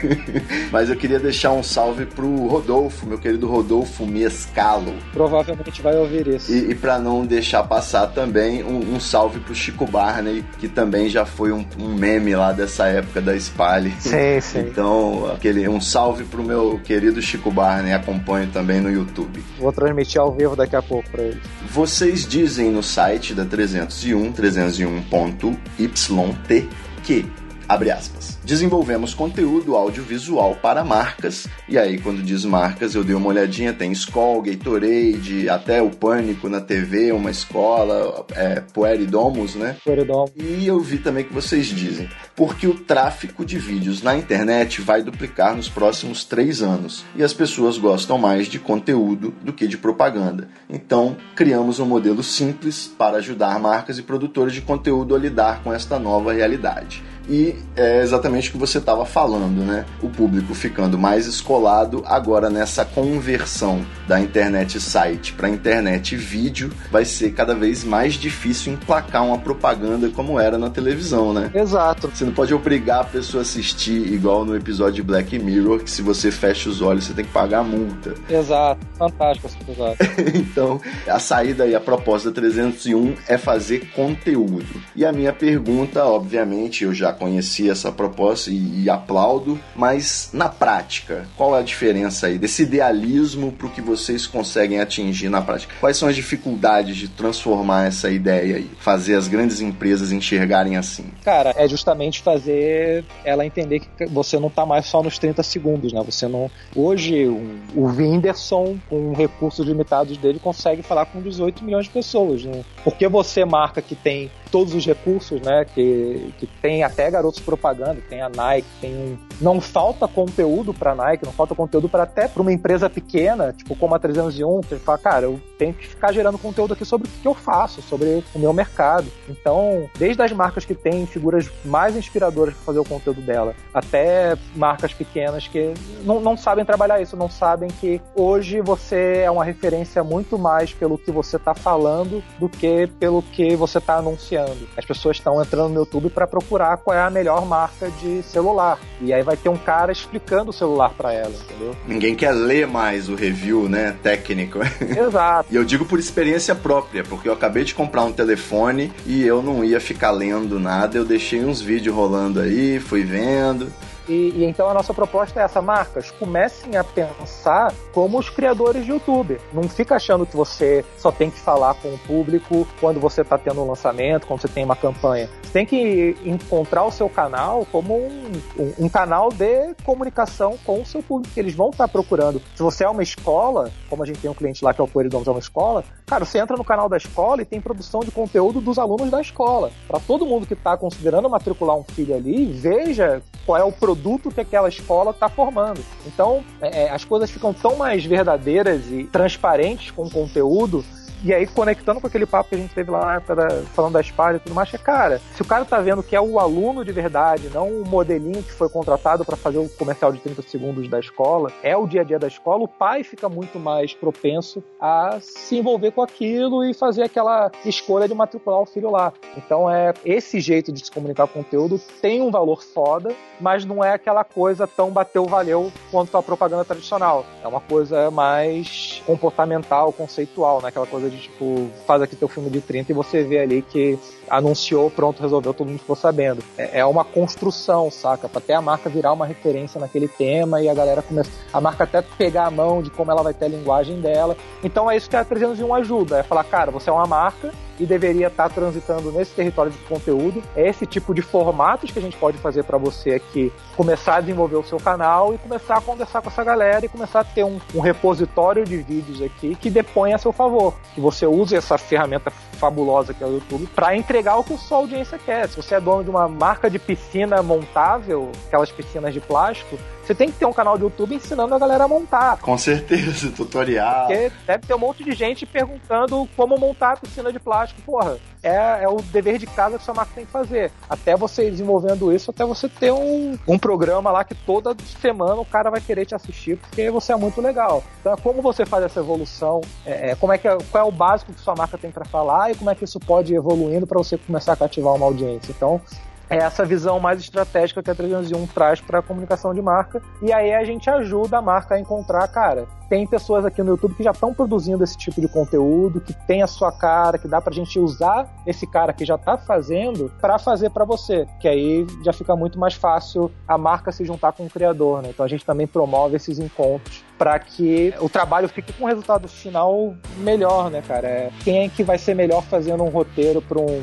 Mas eu queria deixar um salve pro Rodolfo, meu querido Rodolfo Miescalo. Provavelmente vai ouvir isso. E, e para não deixar passar também, um, um, salve pro Chico Barney, que também já foi um, um meme lá dessa época da Spale. Sim, sim. Então, aquele, um salve pro meu querido Chico Barney, acompanho também no YouTube. Vou transmitir ao vivo daqui a pouco para ele. Vocês dizem no site da 301, 301.yt, que abre aspas. Desenvolvemos conteúdo audiovisual para marcas, e aí quando diz marcas eu dei uma olhadinha, tem Skol, Gatorade, até o Pânico na TV, uma escola, é, Pueridomus, né? Pueridomus. E eu vi também que vocês dizem, porque o tráfico de vídeos na internet vai duplicar nos próximos três anos, e as pessoas gostam mais de conteúdo do que de propaganda. Então, criamos um modelo simples para ajudar marcas e produtores de conteúdo a lidar com esta nova realidade. E é exatamente o que você estava falando, né? O público ficando mais escolado agora nessa conversão da internet site para internet vídeo, vai ser cada vez mais difícil emplacar uma propaganda como era na televisão, né? Exato. Você não pode obrigar a pessoa a assistir igual no episódio de Black Mirror, que se você fecha os olhos você tem que pagar a multa. Exato. Fantástico esse episódio. então, a saída e a proposta 301 é fazer conteúdo. E a minha pergunta, obviamente, eu já conheci essa proposta e, e, aplaudo, mas na prática, qual é a diferença aí desse idealismo para o que vocês conseguem atingir na prática? Quais são as dificuldades de transformar essa ideia aí, fazer as grandes empresas enxergarem assim? Cara, é justamente fazer ela entender que você não está mais só nos 30 segundos, né? Você não. Hoje, o Whindersson, com recursos limitados dele, consegue falar com 18 milhões de pessoas, né? Porque você marca que tem todos os recursos, né? Que, que tem até garotos propaganda, tem a Nike, tem não falta conteúdo para Nike, não falta conteúdo para até para uma empresa pequena, tipo como a 301, que fala, cara, eu tenho que ficar gerando conteúdo aqui sobre o que eu faço, sobre o meu mercado. Então, desde as marcas que têm figuras mais inspiradoras para fazer o conteúdo dela, até marcas pequenas que não, não sabem trabalhar isso, não sabem que hoje você é uma referência muito mais pelo que você está falando do que pelo que você está anunciando. As pessoas estão entrando no YouTube para procurar qual é a melhor marca de celular. E aí vai ter um cara explicando o celular para ela, entendeu? Ninguém quer ler mais o review, né, técnico. Exato. e eu digo por experiência própria, porque eu acabei de comprar um telefone e eu não ia ficar lendo nada, eu deixei uns vídeos rolando aí, fui vendo. E, e, então a nossa proposta é essa, marcas, comecem a pensar como os criadores de YouTube. Não fica achando que você só tem que falar com o público quando você está tendo um lançamento, quando você tem uma campanha. Você tem que encontrar o seu canal como um, um, um canal de comunicação com o seu público, que eles vão estar tá procurando. Se você é uma escola, como a gente tem um cliente lá que é o Poeridomus, é uma escola, cara, você entra no canal da escola e tem produção de conteúdo dos alunos da escola. Para todo mundo que está considerando matricular um filho ali, veja qual é o produto que aquela escola está formando. Então, é, as coisas ficam tão mais verdadeiras e transparentes com o conteúdo e aí, conectando com aquele papo que a gente teve lá da, falando da Spire e tudo mais, é, cara, se o cara tá vendo que é o aluno de verdade, não o modelinho que foi contratado para fazer o comercial de 30 segundos da escola, é o dia a dia da escola, o pai fica muito mais propenso a se envolver com aquilo e fazer aquela escolha de matricular o filho lá. Então, é esse jeito de se comunicar com conteúdo tem um valor foda, mas não é aquela coisa tão bateu valeu quanto a propaganda tradicional. É uma coisa mais comportamental, conceitual, né? Aquela coisa de tipo, faz aqui teu filme de 30 e você vê ali que anunciou, pronto, resolveu, todo mundo ficou sabendo. É, é uma construção, saca? Pra até a marca virar uma referência naquele tema e a galera começa. A marca até pegar a mão de como ela vai ter a linguagem dela. Então é isso que a 301 ajuda. É falar, cara, você é uma marca, e deveria estar transitando nesse território de conteúdo. É esse tipo de formatos que a gente pode fazer para você aqui começar a desenvolver o seu canal e começar a conversar com essa galera e começar a ter um, um repositório de vídeos aqui que depõe a seu favor. Que você use essa ferramenta fabulosa que é o YouTube para entregar o que a sua audiência quer. Se você é dono de uma marca de piscina montável, aquelas piscinas de plástico, você tem que ter um canal de YouTube ensinando a galera a montar. Com certeza, tutorial. Porque deve ter um monte de gente perguntando como montar a piscina de plástico. Porra, é, é o dever de casa que sua marca tem que fazer. Até você desenvolvendo isso, até você ter um, um programa lá que toda semana o cara vai querer te assistir, porque você é muito legal. Então é como você faz essa evolução, é, é como é que é, qual é o básico que sua marca tem para falar e como é que isso pode ir evoluindo para você começar a cativar uma audiência. Então, é essa visão mais estratégica que a 301 traz para a comunicação de marca. E aí a gente ajuda a marca a encontrar, cara, tem pessoas aqui no YouTube que já estão produzindo esse tipo de conteúdo, que tem a sua cara, que dá pra gente usar esse cara que já tá fazendo para fazer para você, que aí já fica muito mais fácil a marca se juntar com o criador, né? Então a gente também promove esses encontros para que o trabalho fique com um resultado final melhor, né, cara? É, quem é que vai ser melhor fazendo um roteiro para um,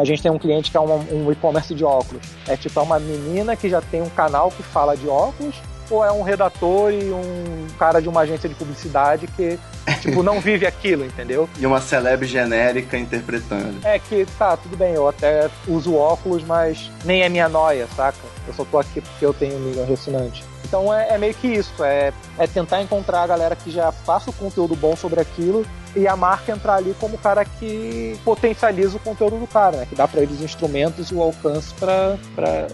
a gente tem um cliente que é um, um e-commerce de óculos. É tipo é uma menina que já tem um canal que fala de óculos, ou é um redator e um cara de uma agência de publicidade que, tipo, não vive aquilo, entendeu? E uma celeb genérica interpretando. É que, tá, tudo bem, eu até uso óculos, mas nem é minha noia, saca? Eu só tô aqui porque eu tenho um ressonante. Então é, é, meio que isso, é, é tentar encontrar a galera que já faça o conteúdo bom sobre aquilo e a marca entrar ali como o cara que potencializa o conteúdo do cara, né? Que dá para ele os instrumentos e o alcance para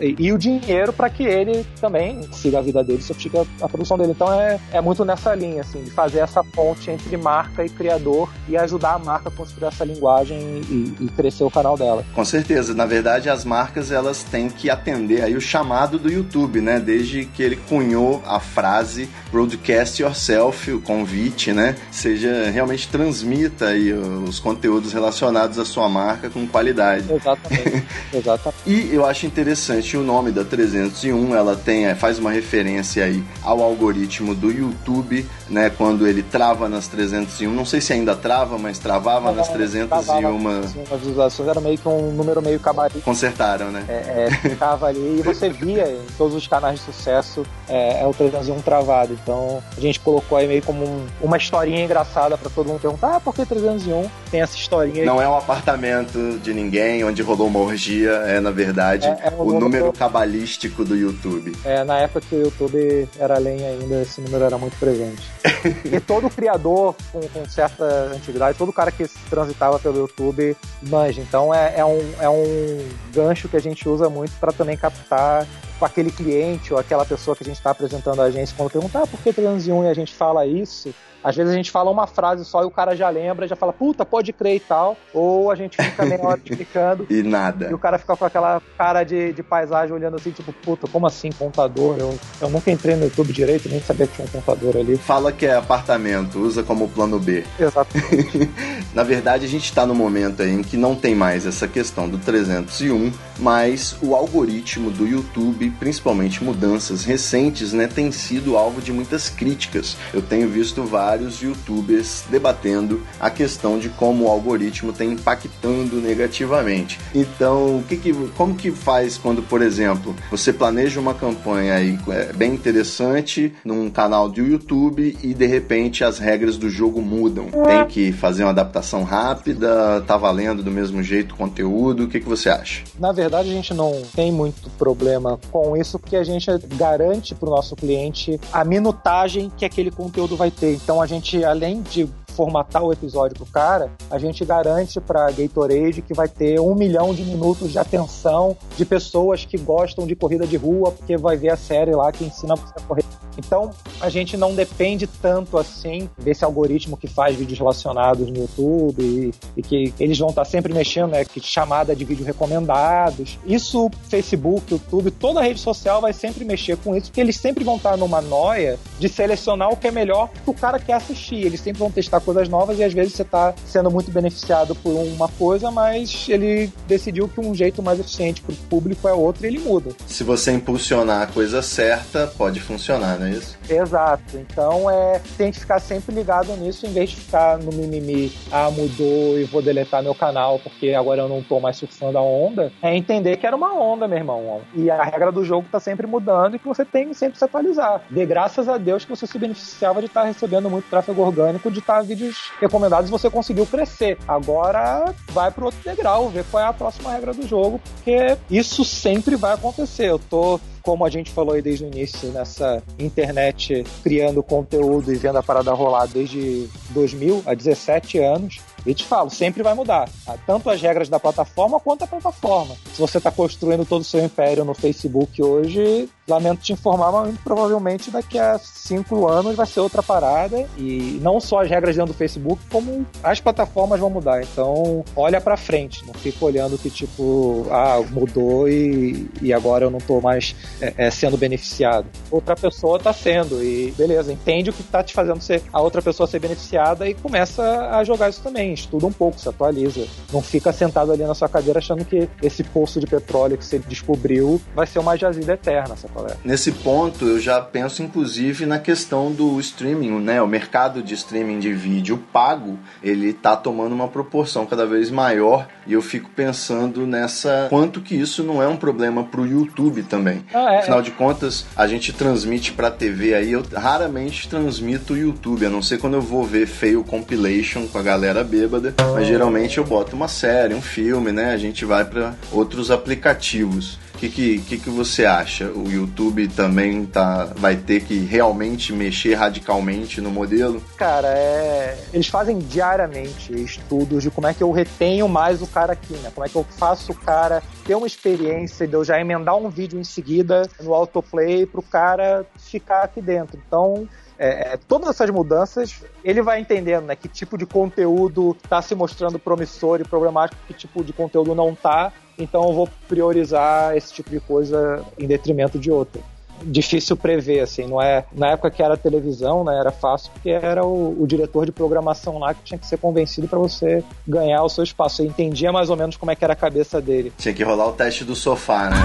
e, e, o dinheiro para que ele também siga a vida dele, sofistique a, a produção dele. Então é, é muito nessa linha, assim, de fazer essa ponte entre marca e criador e ajudar a marca a construir essa linguagem e, e crescer o canal dela. Com certeza. Na verdade, as marcas elas têm que atender aí o chamado do YouTube, né? Desde que ele cunhou a frase broadcast yourself, o convite, né? Seja realmente trans transmita aí os conteúdos relacionados à sua marca com qualidade. Exatamente. Exatamente. e eu acho interessante o nome da 301, ela tem, é, faz uma referência aí ao algoritmo do YouTube, né, quando ele trava nas 301, não sei se ainda trava, mas travava nas 301. Travava, as visualizações era meio que um número meio cabarito. Consertaram, né? É, é ficava ali e você via em todos os canais de sucesso é, é o 301 travado. Então a gente colocou aí meio como um, uma historinha engraçada para todo mundo perguntar ah, por que 301? Tem essa historinha aí. Não é um apartamento de ninguém onde rolou uma orgia, é na verdade é, é o número do... cabalístico do YouTube. É, na época que o YouTube era além ainda, esse número era muito presente. e todo criador com, com, certa antiguidade, todo cara que transitava pelo YouTube manja. Então é, é, um, é um gancho que a gente usa muito para também captar com aquele cliente ou aquela pessoa que a gente está apresentando a agência, quando perguntar ah, por que 301 e a gente fala isso, às vezes a gente fala uma frase só e o cara já lembra, já fala, puta, pode crer e tal. Ou a gente fica meia hora explicando. e nada. E o cara fica com aquela cara de, de paisagem olhando assim, tipo, puta, como assim contador? Eu, eu nunca entrei no YouTube direito, nem sabia que tinha um contador ali. Fala que é apartamento, usa como plano B. Exatamente. Na verdade, a gente está no momento aí em que não tem mais essa questão do 301, mas o algoritmo do YouTube, principalmente mudanças recentes, né, tem sido alvo de muitas críticas. Eu tenho visto vários vários youtubers debatendo a questão de como o algoritmo está impactando negativamente. Então, o que, que como que faz quando, por exemplo, você planeja uma campanha aí é, bem interessante num canal do YouTube e de repente as regras do jogo mudam? Tem que fazer uma adaptação rápida? Tá valendo do mesmo jeito o conteúdo? O que, que você acha? Na verdade, a gente não tem muito problema com isso porque a gente garante para o nosso cliente a minutagem que aquele conteúdo vai ter. Então a gente, além de formatar o episódio pro cara, a gente garante pra Gatorade que vai ter um milhão de minutos de atenção de pessoas que gostam de corrida de rua, porque vai ver a série lá que ensina você a correr. Então, a gente não depende tanto assim desse algoritmo que faz vídeos relacionados no YouTube e, e que eles vão estar sempre mexendo, né? Que chamada de vídeo recomendados. Isso, Facebook, YouTube, toda rede social vai sempre mexer com isso, porque eles sempre vão estar numa noia de selecionar o que é melhor que o cara quer assistir. Eles sempre vão testar coisas novas e às vezes você está sendo muito beneficiado por uma coisa, mas ele decidiu que um jeito mais eficiente para o público é outro e ele muda. Se você impulsionar a coisa certa, pode funcionar, não é isso? Exato. Então é, tem que ficar sempre ligado nisso, em vez de ficar no mimimi, ah, mudou e vou deletar meu canal porque agora eu não tô mais surfando a onda. É entender que era uma onda, meu irmão. E a regra do jogo tá sempre mudando e que você tem que sempre se atualizar. Dê graças a Deus que você se beneficiava de estar recebendo muito tráfego orgânico, de estar vídeos recomendados você conseguiu crescer. Agora vai pro outro degrau, ver qual é a próxima regra do jogo, porque isso sempre vai acontecer. Eu tô como a gente falou aí desde o início, nessa internet criando conteúdo e vendo a parada rolar desde 2000, há 17 anos, e te falo, sempre vai mudar. Tá? Tanto as regras da plataforma quanto a plataforma. Se você está construindo todo o seu império no Facebook hoje, lamento te informar, mas provavelmente daqui a cinco anos vai ser outra parada. E não só as regras dentro do Facebook, como as plataformas vão mudar. Então, olha para frente, não fica olhando que tipo, ah, mudou e, e agora eu não estou mais é, é, sendo beneficiado. Outra pessoa está sendo, e beleza, entende o que está te fazendo ser a outra pessoa ser beneficiada e começa a jogar isso também. Estuda um pouco, se atualiza. Não fica sentado ali na sua cadeira achando que esse poço de petróleo que você descobriu vai ser uma jazida eterna, sabe qual é? Nesse ponto, eu já penso inclusive na questão do streaming, né? O mercado de streaming de vídeo pago, ele tá tomando uma proporção cada vez maior e eu fico pensando nessa quanto que isso não é um problema pro YouTube também. Ah, é, Afinal é. de contas, a gente transmite pra TV aí, eu raramente transmito o YouTube, a não ser quando eu vou ver fail compilation com a galera bêbada, mas geralmente eu boto uma série, um filme, né? A gente vai para outros aplicativos. Que, que, que, que você acha? O YouTube também tá, vai ter que realmente mexer radicalmente no modelo? Cara, é... eles fazem diariamente estudos de como é que eu retenho mais o cara aqui, né? Como é que eu faço o cara ter uma experiência de eu já emendar um vídeo em seguida no autoplay pro cara ficar aqui dentro. Então, é, é, todas essas mudanças, ele vai entendendo né, que tipo de conteúdo está se mostrando promissor e problemático, que tipo de conteúdo não está. Então eu vou priorizar esse tipo de coisa em detrimento de outro. Difícil prever, assim, não é. Na época que era televisão, né, era fácil, porque era o, o diretor de programação lá que tinha que ser convencido para você ganhar o seu espaço. Você entendia mais ou menos como é que era a cabeça dele. Tinha que rolar o teste do sofá, né?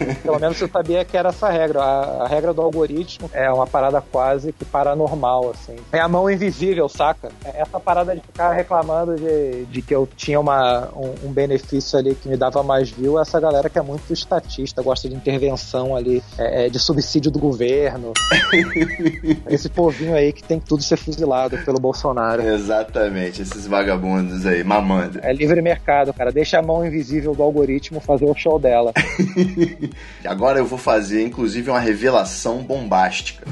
É, pelo menos você sabia que era essa regra. A, a regra do algoritmo é uma parada quase que paranormal, assim. É a mão invisível, saca? É Essa parada de ficar reclamando de, de que eu tinha uma, um, um benefício ali que me dava mais view, essa galera que é muito estatista, gosta de intervenção ali, é, é, de subsídio do governo. Esse povinho aí que tem que tudo ser fuzilado pelo Bolsonaro. Exatamente, esses vagabundos aí, mamando. É livre mercado, cara. Deixa a mão invisível do algoritmo fazer o show dela. Agora eu vou fazer, inclusive, uma revelação bombástica.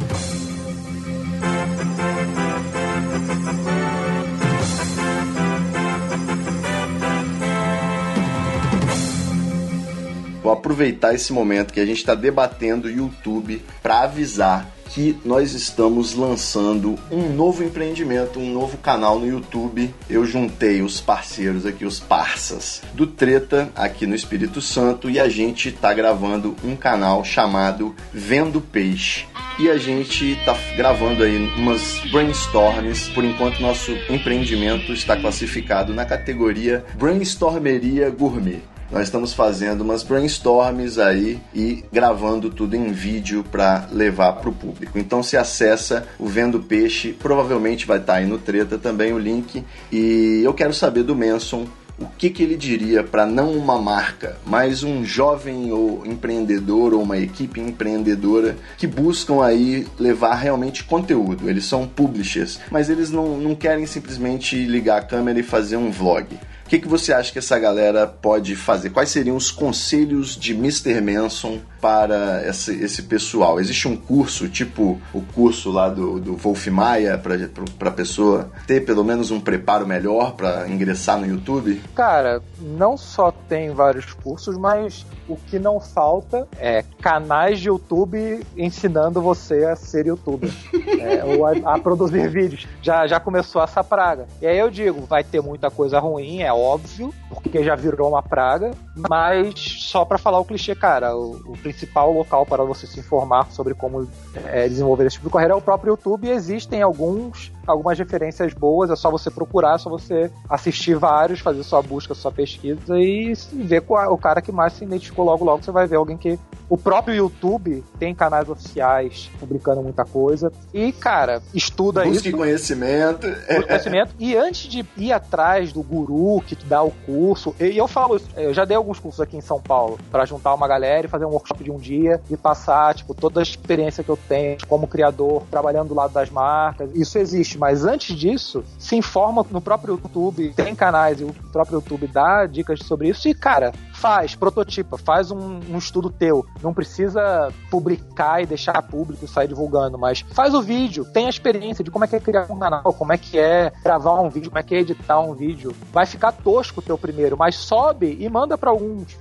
Vou aproveitar esse momento que a gente está debatendo o YouTube para avisar que nós estamos lançando um novo empreendimento, um novo canal no YouTube. Eu juntei os parceiros aqui, os parças do Treta aqui no Espírito Santo e a gente tá gravando um canal chamado Vendo Peixe. E a gente tá gravando aí umas brainstorms. Por enquanto, nosso empreendimento está classificado na categoria Brainstormeria Gourmet. Nós estamos fazendo umas brainstorms aí e gravando tudo em vídeo para levar para o público. Então se acessa o Vendo Peixe, provavelmente vai estar aí no Treta também o link. E eu quero saber do Manson o que, que ele diria para não uma marca, mas um jovem ou empreendedor ou uma equipe empreendedora que buscam aí levar realmente conteúdo. Eles são publishers, mas eles não, não querem simplesmente ligar a câmera e fazer um vlog. O que, que você acha que essa galera pode fazer? Quais seriam os conselhos de Mr. Manson para esse, esse pessoal? Existe um curso, tipo o curso lá do, do Wolf Maia, para a pessoa ter pelo menos um preparo melhor para ingressar no YouTube? Cara, não só tem vários cursos, mas o que não falta é canais de YouTube ensinando você a ser youtuber é, ou a, a, produzir vídeos. Já, já começou essa praga. E aí eu digo, vai ter muita coisa ruim, é óbvio, porque já virou uma praga, mas só para falar o clichê, cara, o, o, principal local para você se informar sobre como é, desenvolver esse tipo de carreira é o próprio YouTube e existem alguns algumas referências boas, é só você procurar, é só você assistir vários, fazer sua busca, sua pesquisa e ver qual, o cara que mais se identificou logo logo, você vai ver alguém que o próprio YouTube tem canais oficiais publicando muita coisa. E, cara, estuda Busque isso. Busque conhecimento. Busque conhecimento. e antes de ir atrás do guru que dá o curso, e eu falo eu já dei alguns cursos aqui em São Paulo para juntar uma galera e fazer um workshop de um dia e passar, tipo, toda a experiência que eu tenho como criador, trabalhando do lado das marcas. Isso existe, mas antes disso, se informa no próprio YouTube, tem canais e o próprio YouTube dá dicas sobre isso. E, cara, faz, prototipa, faz um, um, estudo teu. Não precisa publicar e deixar público e sair divulgando, mas faz o vídeo, tem a experiência de como é que é criar um canal, como é que é gravar um vídeo, como é que é editar um vídeo. Vai ficar tosco o teu primeiro, mas sobe e manda para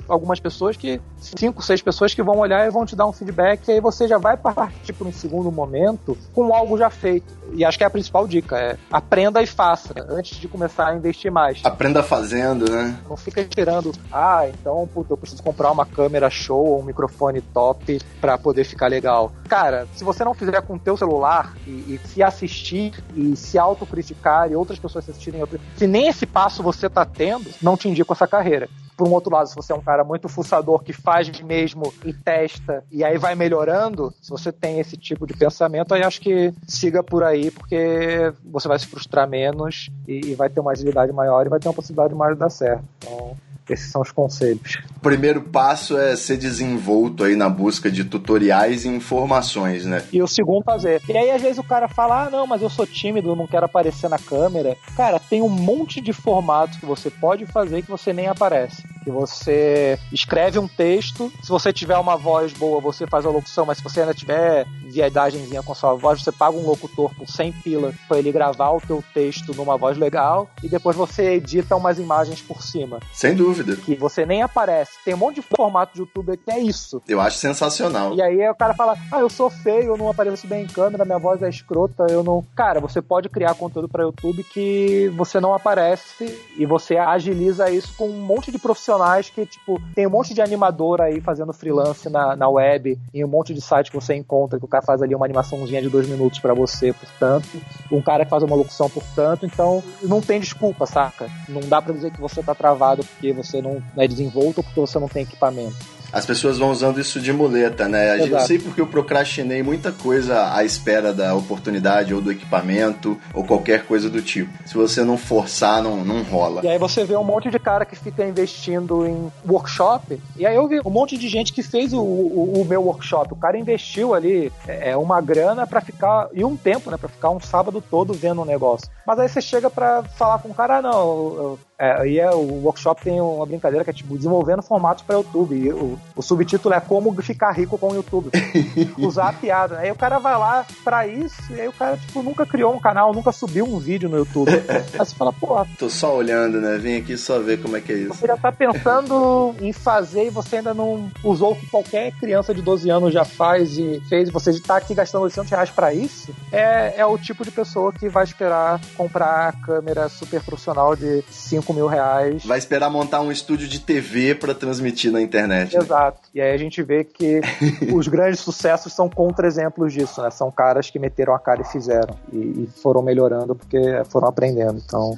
algumas pessoas que, cinco, seis pessoas que vão olhar e vão te dar um feedback, e aí você já vai partir para um segundo momento com algo já feito. E acho que é a principal dica, é aprenda e faça, antes de começar a investir mais. Aprenda fazendo, né? Não fica esperando, ah, então então, puta, eu preciso comprar uma câmera show ou um microfone top para poder ficar legal. Cara, se você não fizer com o teu celular e, e se assistir e se autocriticar e outras pessoas assistirem, se nem esse passo você tá tendo, não te indico essa carreira por um outro lado, se você é um cara muito fuçador que faz mesmo e testa e aí vai melhorando, se você tem esse tipo de pensamento, aí acho que siga por aí, porque você vai se frustrar menos e, e vai ter uma agilidade maior e vai ter uma possibilidade maior de dar certo. Então, esses são os conselhos. O primeiro passo é ser desenvolto aí na busca de tutoriais e informações, né? E o segundo fazer. E aí às vezes o cara fala: "Ah, não, mas eu sou tímido, não quero aparecer na câmera". Cara, tem um monte de formatos que você pode fazer que você nem aparece. Que você escreve um texto, se você tiver uma voz boa, você faz a locução, mas se você ainda tiver viadagemzinha com sua voz, você paga um locutor por 100 pila para ele gravar o teu texto numa voz legal e depois você edita umas imagens por cima. Sem dúvida dúvida. Que você nem aparece. Tem um monte de formato de youtuber que é isso. Eu acho sensacional. E aí o cara fala: Ah, eu sou feio, eu não apareço bem em câmera, minha voz é escrota, eu não. Cara, você pode criar conteúdo para YouTube que você não aparece e você agiliza isso com um monte de profissionais que, tipo, tem um monte de animador aí fazendo freelance na, na web e um monte de site que você encontra que o cara faz ali uma animaçãozinha de dois minutos para você, portanto. Um cara que faz uma locução, portanto. Então, não tem desculpa, saca? Não dá para dizer que você tá travado porque você você não é desenvolto ou porque você não tem equipamento. As pessoas vão usando isso de muleta, né? Eu sei porque eu procrastinei muita coisa à espera da oportunidade ou do equipamento ou qualquer coisa do tipo. Se você não forçar, não, não rola. E aí você vê um monte de cara que fica investindo em workshop. E aí eu vi um monte de gente que fez o, o, o meu workshop. O cara investiu ali é, uma grana para ficar e um tempo, né, para ficar um sábado todo vendo um negócio. Mas aí você chega para falar com o cara, ah, não, eu, é, e é, o workshop tem uma brincadeira que é tipo desenvolvendo formatos para YouTube. E o, o, subtítulo é como ficar rico com o YouTube. Usar a piada. Aí o cara vai lá pra isso, e aí o cara, tipo, nunca criou um canal, nunca subiu um vídeo no YouTube. aí você fala, pô. Tô só olhando, né? Vim aqui só ver como é que é isso. Você já tá pensando em fazer e você ainda não usou o que qualquer criança de 12 anos já faz e fez, e você tá aqui gastando 800 reais pra isso. É, é o tipo de pessoa que vai esperar comprar a câmera super profissional de 5 5 mil reais. Vai esperar montar um estúdio de TV para transmitir na internet. Né? Exato. E aí a gente vê que os grandes sucessos são contra-exemplos disso, né? São caras que meteram a cara e fizeram. E, e foram melhorando porque foram aprendendo. Então,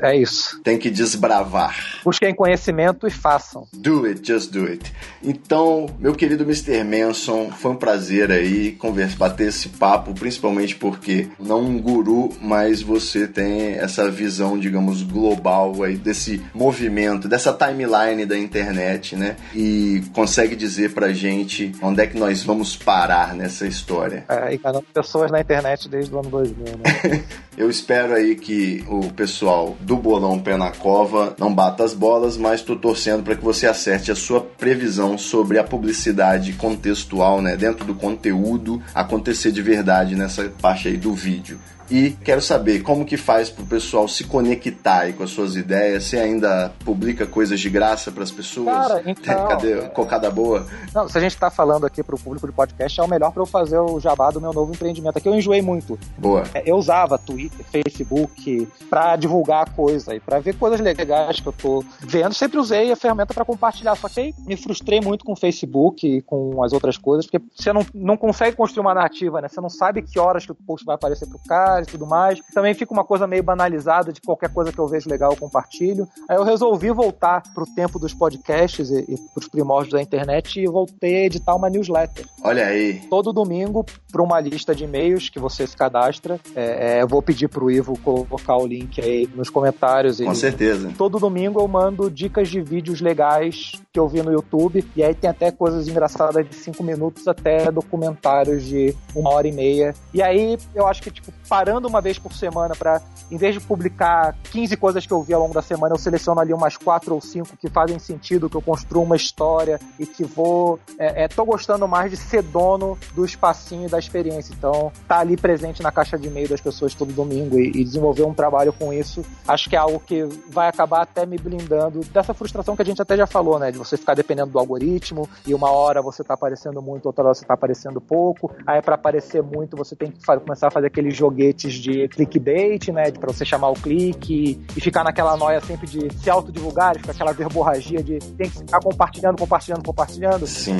é isso. Tem que desbravar. Busquem conhecimento e façam. Do it, just do it. Então, meu querido Mr. Manson, foi um prazer aí conversar, bater esse papo, principalmente porque não um guru, mas você tem essa visão, digamos, global aí desse movimento, dessa timeline da internet, né? E consegue dizer pra gente onde é que nós vamos parar nessa história. É, e pessoas na internet desde o ano 2000, né? Eu espero aí que o pessoal do Bolão Pé na Cova não bata as bolas, mas estou torcendo para que você acerte a sua previsão sobre a publicidade contextual, né? Dentro do conteúdo acontecer de verdade nessa parte aí do vídeo. E quero saber como que faz pro pessoal se conectar aí com as suas ideias. Você ainda publica coisas de graça para as pessoas? Cara, então, Cadê é- cocada boa? Não, se a gente tá falando aqui pro público de podcast, é o melhor pra eu fazer o jabá do meu novo empreendimento. Aqui eu enjoei muito. Boa. É, Eu usava Twitter, Facebook pra divulgar coisa e pra ver coisas legais que eu tô vendo. Sempre usei a ferramenta pra compartilhar. Só que aí me frustrei muito com o Facebook e com as outras coisas, porque você não, não consegue construir uma narrativa, né? Você não sabe que horas que o post vai aparecer pro cara e tudo mais. Também fica uma coisa meio banalizada de qualquer coisa que eu vejo legal eu compartilho. Aí eu resolvi voltar pro tempo dos podcasts e, e pros primórdios da internet e voltei a editar uma newsletter Olha aí. todo domingo para uma lista de e-mails que você se cadastra. É, é, eu vou pedir pro Ivo colocar o link aí nos comentários. Com e certeza. Todo domingo eu mando dicas de vídeos legais que eu vi no YouTube. E aí tem até coisas engraçadas de 5 minutos até documentários de uma hora e meia. E aí eu acho que, tipo, parando uma vez por semana para em vez de publicar 15 coisas que eu vi ao longo da semana, eu seleciono ali umas quatro ou cinco que fazem sentido, que eu construo uma história e que vou. É, é, tô gostando mais de ser dono do espacinho da experiência. Então, tá ali presente na caixa de e-mail das pessoas todo domingo e, e desenvolver um trabalho com isso, acho que é algo que vai acabar até me blindando dessa frustração que a gente até já falou, né? De você ficar dependendo do algoritmo e uma hora você tá aparecendo muito, outra hora você tá aparecendo pouco. Aí, para aparecer muito, você tem que começar a fazer aqueles joguetes de clickbait, né? Pra você chamar o clique e ficar naquela noia sempre de se autodivulgar, ficar aquela verborragia de tem que ficar compartilhando, compartilhando, compartilhando. Sim.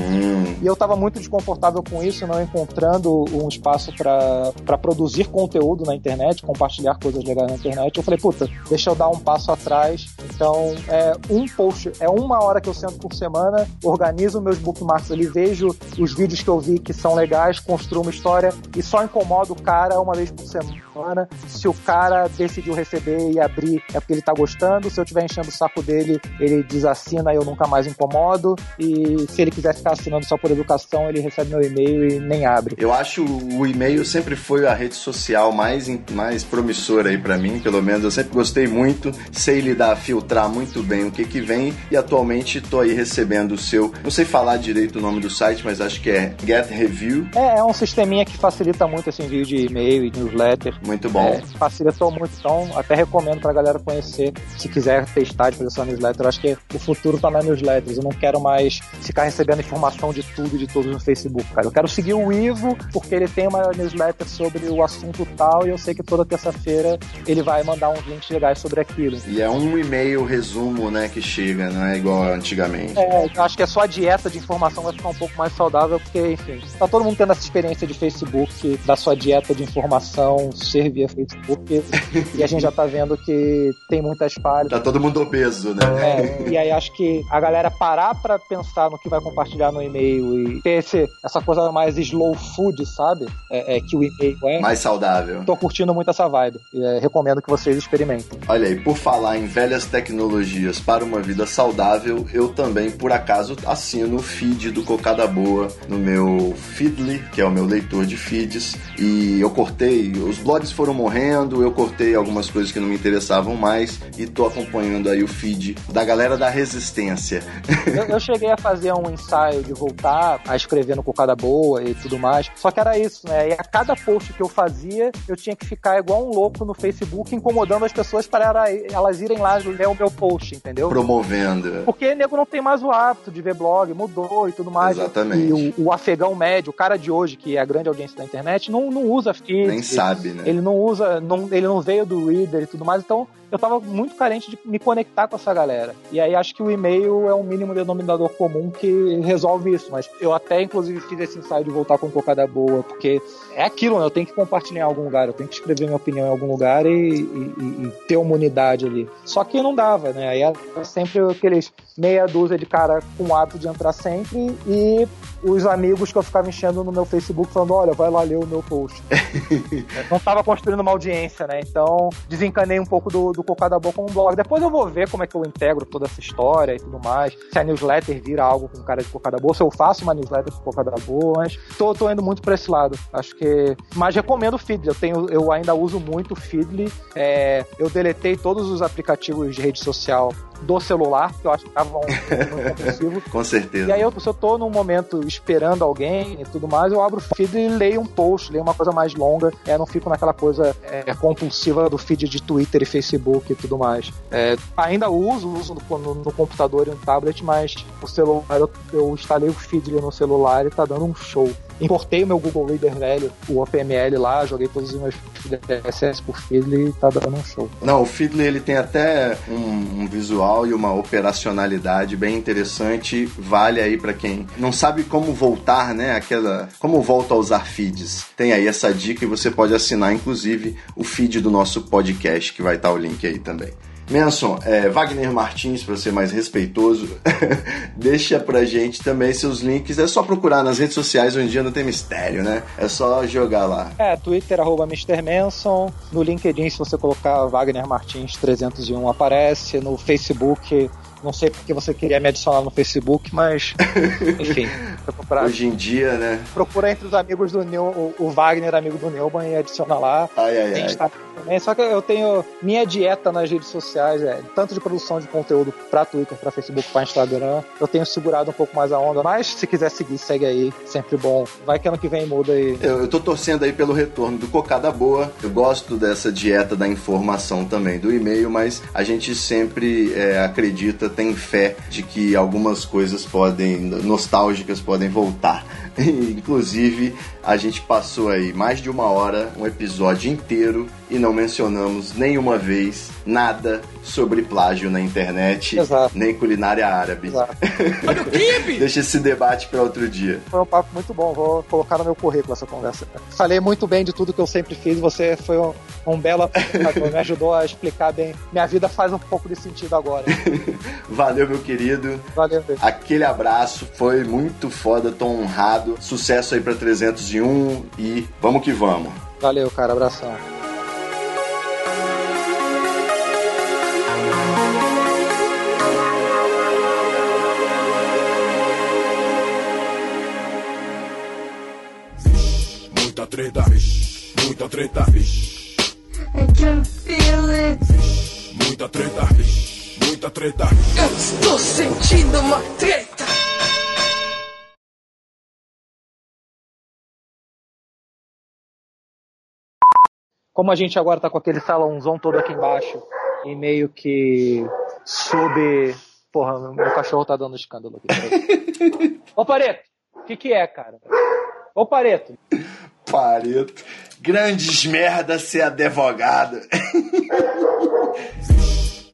E eu tava muito desconfortável com isso, não encontrando um espaço para produzir conteúdo na internet, compartilhar coisas legais na internet. Eu falei, puta, deixa eu dar um passo atrás. Então, é um post, é uma hora que eu sento por semana, organizo meus bookmarks ali, vejo os vídeos que eu vi que são legais, construo uma história e só incomodo o cara uma vez por semana. Se o cara decidiu receber e abrir, é porque ele tá gostando. Se eu estiver enchendo o saco dele, ele desassina e eu nunca mais incomodo. E se ele quiser ficar assinando só por educação, ele recebe meu e-mail e nem abre. Eu acho o e-mail sempre foi a rede social mais, mais promissora aí pra mim, pelo menos. Eu sempre gostei muito, sei lidar, filtrar muito bem o que que vem e atualmente tô aí recebendo o seu, não sei falar direito o nome do site, mas acho que é Get Review. É, é um sisteminha que facilita muito esse envio de e-mail e newsletter. Muito bom. É, facilitou muito, então até recomendo pra galera conhecer, se quiser testar de fazer sua newsletter. Eu acho que o futuro tá nas newsletters. Eu não quero mais ficar recebendo informação de tudo e de todos no Facebook, cara. Eu quero seguir o Ivo, porque ele tem uma newsletter sobre o assunto tal, e eu sei que toda terça-feira ele vai mandar uns links legais sobre aquilo. E é um e-mail resumo, né, que chega, não é igual antigamente. É, eu acho que a sua dieta de informação vai ficar um pouco mais saudável, porque, enfim, tá todo mundo tendo essa experiência de Facebook, da sua dieta de informação ser via Facebook, e a gente já tá vendo que tem muitas falhas. Tá todo mundo obeso, né? É, e aí acho que a galera parar pra pensar no que vai compartilhar no e-mail e ter esse, essa coisa mais slow food, sabe? É, é que o e-mail é. Mais saudável. Tô curtindo muito essa vibe. E, é, recomendo que vocês experimentem. Olha aí, por falar em velhas tecnologias para uma vida saudável, eu também, por acaso, assino o feed do Cocada Boa no meu Feedly, que é o meu leitor de feeds, e eu cortei, os blogs foram morrendo, eu cortei algumas coisas que não me interessavam mais e tô acompanhando aí o feed da galera da Resistência. Eu, eu cheguei a fazer um ensaio de voltar a escrever no Cocada Boa e tudo mais. Só que era isso, né? E a cada post que eu fazia, eu tinha que ficar igual um louco no Facebook, incomodando as pessoas para elas irem lá ler o meu post, entendeu? Promovendo. Porque nego não tem mais o hábito de ver blog, mudou e tudo mais. Exatamente. E o, o afegão médio, o cara de hoje, que é a grande audiência da internet, não, não usa feed. Nem sabe, né? Ele não usa, não, ele não veio do reader e tudo mais, então eu tava muito carente de me conectar com essa galera. E aí acho que o e-mail é um mínimo denominador comum que resolve isso. Mas eu até, inclusive, fiz esse ensaio de voltar com cocada boa, porque é aquilo, né? Eu tenho que compartilhar em algum lugar, eu tenho que escrever minha opinião em algum lugar e, e- e- e ter uma unidade ali. Só que não dava, né? Aí era sempre aqueles meia dúzia de cara com o hábito de entrar sempre e os amigos que eu ficava enchendo no meu Facebook falando, olha, vai lá ler o meu post. não estava construindo uma audiência, né? Então desencanei um pouco do, do Cocada Boa como um blog. Depois eu vou ver como é que eu integro toda essa história e tudo mais. Se a newsletter vira algo com cara de Cocada Boa, se eu faço uma newsletter com Cocada Boa, mas tô, tô indo muito pra esse lado. Acho que. Mas recomendo o Feedly. Eu, tenho, eu ainda uso muito o Feedly. É, eu deletei todos os aplicativos de rede social do celular, que eu acho que tava um, um compulsivo. Com certeza. E aí, eu, se eu tô num momento esperando alguém e tudo mais, eu abro o feed e leio um post, leio uma coisa mais longa. É, não fico naquela coisa é, compulsiva do feed de Twitter e Facebook e tudo mais. É, ainda uso, uso no, no, no, computador e no tablet, mas o celular, eu, eu instalei o feed no celular e tá dando um show importei o meu Google Reader velho, o OPML lá, joguei todos os meus CSS por Feedly e tá dando um show. Não, o Feedly ele tem até um, um visual e uma operacionalidade bem interessante, vale aí para quem não sabe como voltar, né, aquela, como volta a usar feeds. Tem aí essa dica e você pode assinar inclusive o feed do nosso podcast, que vai estar o link aí também. Manson, é, Wagner Martins, para ser mais respeitoso, deixa pra gente também seus links. É só procurar nas redes sociais, hoje em dia não tem mistério, né? É só jogar lá. É, Twitter, arroba Mr. Manson. No LinkedIn, se você colocar Wagner Martins 301, aparece. No Facebook, não sei porque você queria me adicionar no Facebook, mas enfim. Procurar, Hoje em dia, né? Procura entre os amigos do Neu, o Wagner, amigo do Neumann, e adiciona lá. Ai, ai, ai. Tá também. Só que eu tenho minha dieta nas redes sociais, é, tanto de produção de conteúdo para Twitter, para Facebook, para Instagram. Eu tenho segurado um pouco mais a onda, mas se quiser seguir, segue aí. Sempre bom. Vai que ano que vem muda aí. Eu, eu tô torcendo aí pelo retorno do Cocada Boa. Eu gosto dessa dieta da informação também, do e-mail, mas a gente sempre é, acredita tem fé de que algumas coisas podem, nostálgicas, podem voltar. Inclusive, a gente passou aí mais de uma hora, um episódio inteiro, e não mencionamos nenhuma vez nada sobre plágio na internet, Exato. nem culinária árabe. Olha o kibe! Deixa esse debate para outro dia. Foi um papo muito bom, vou colocar no meu currículo essa conversa. Falei muito bem de tudo que eu sempre fiz, você foi um, um belo me ajudou a explicar bem. Minha vida faz um pouco de sentido agora. Valeu, meu querido. Valeu. Aquele abraço, foi muito foda, tô honrado. Sucesso aí para 301 e vamos que vamos. Valeu, cara, abração. Muita treta, vixe. I can feel it. Muita treta, vixe, muita treta. Eu estou sentindo uma treta. Como a gente agora tá com aquele salãozão todo aqui embaixo e meio que sob. Porra, meu cachorro tá dando escândalo aqui. Ô Pareto, o que que é, cara? Ô Pareto. Pareto. Grandes merda ser advogado.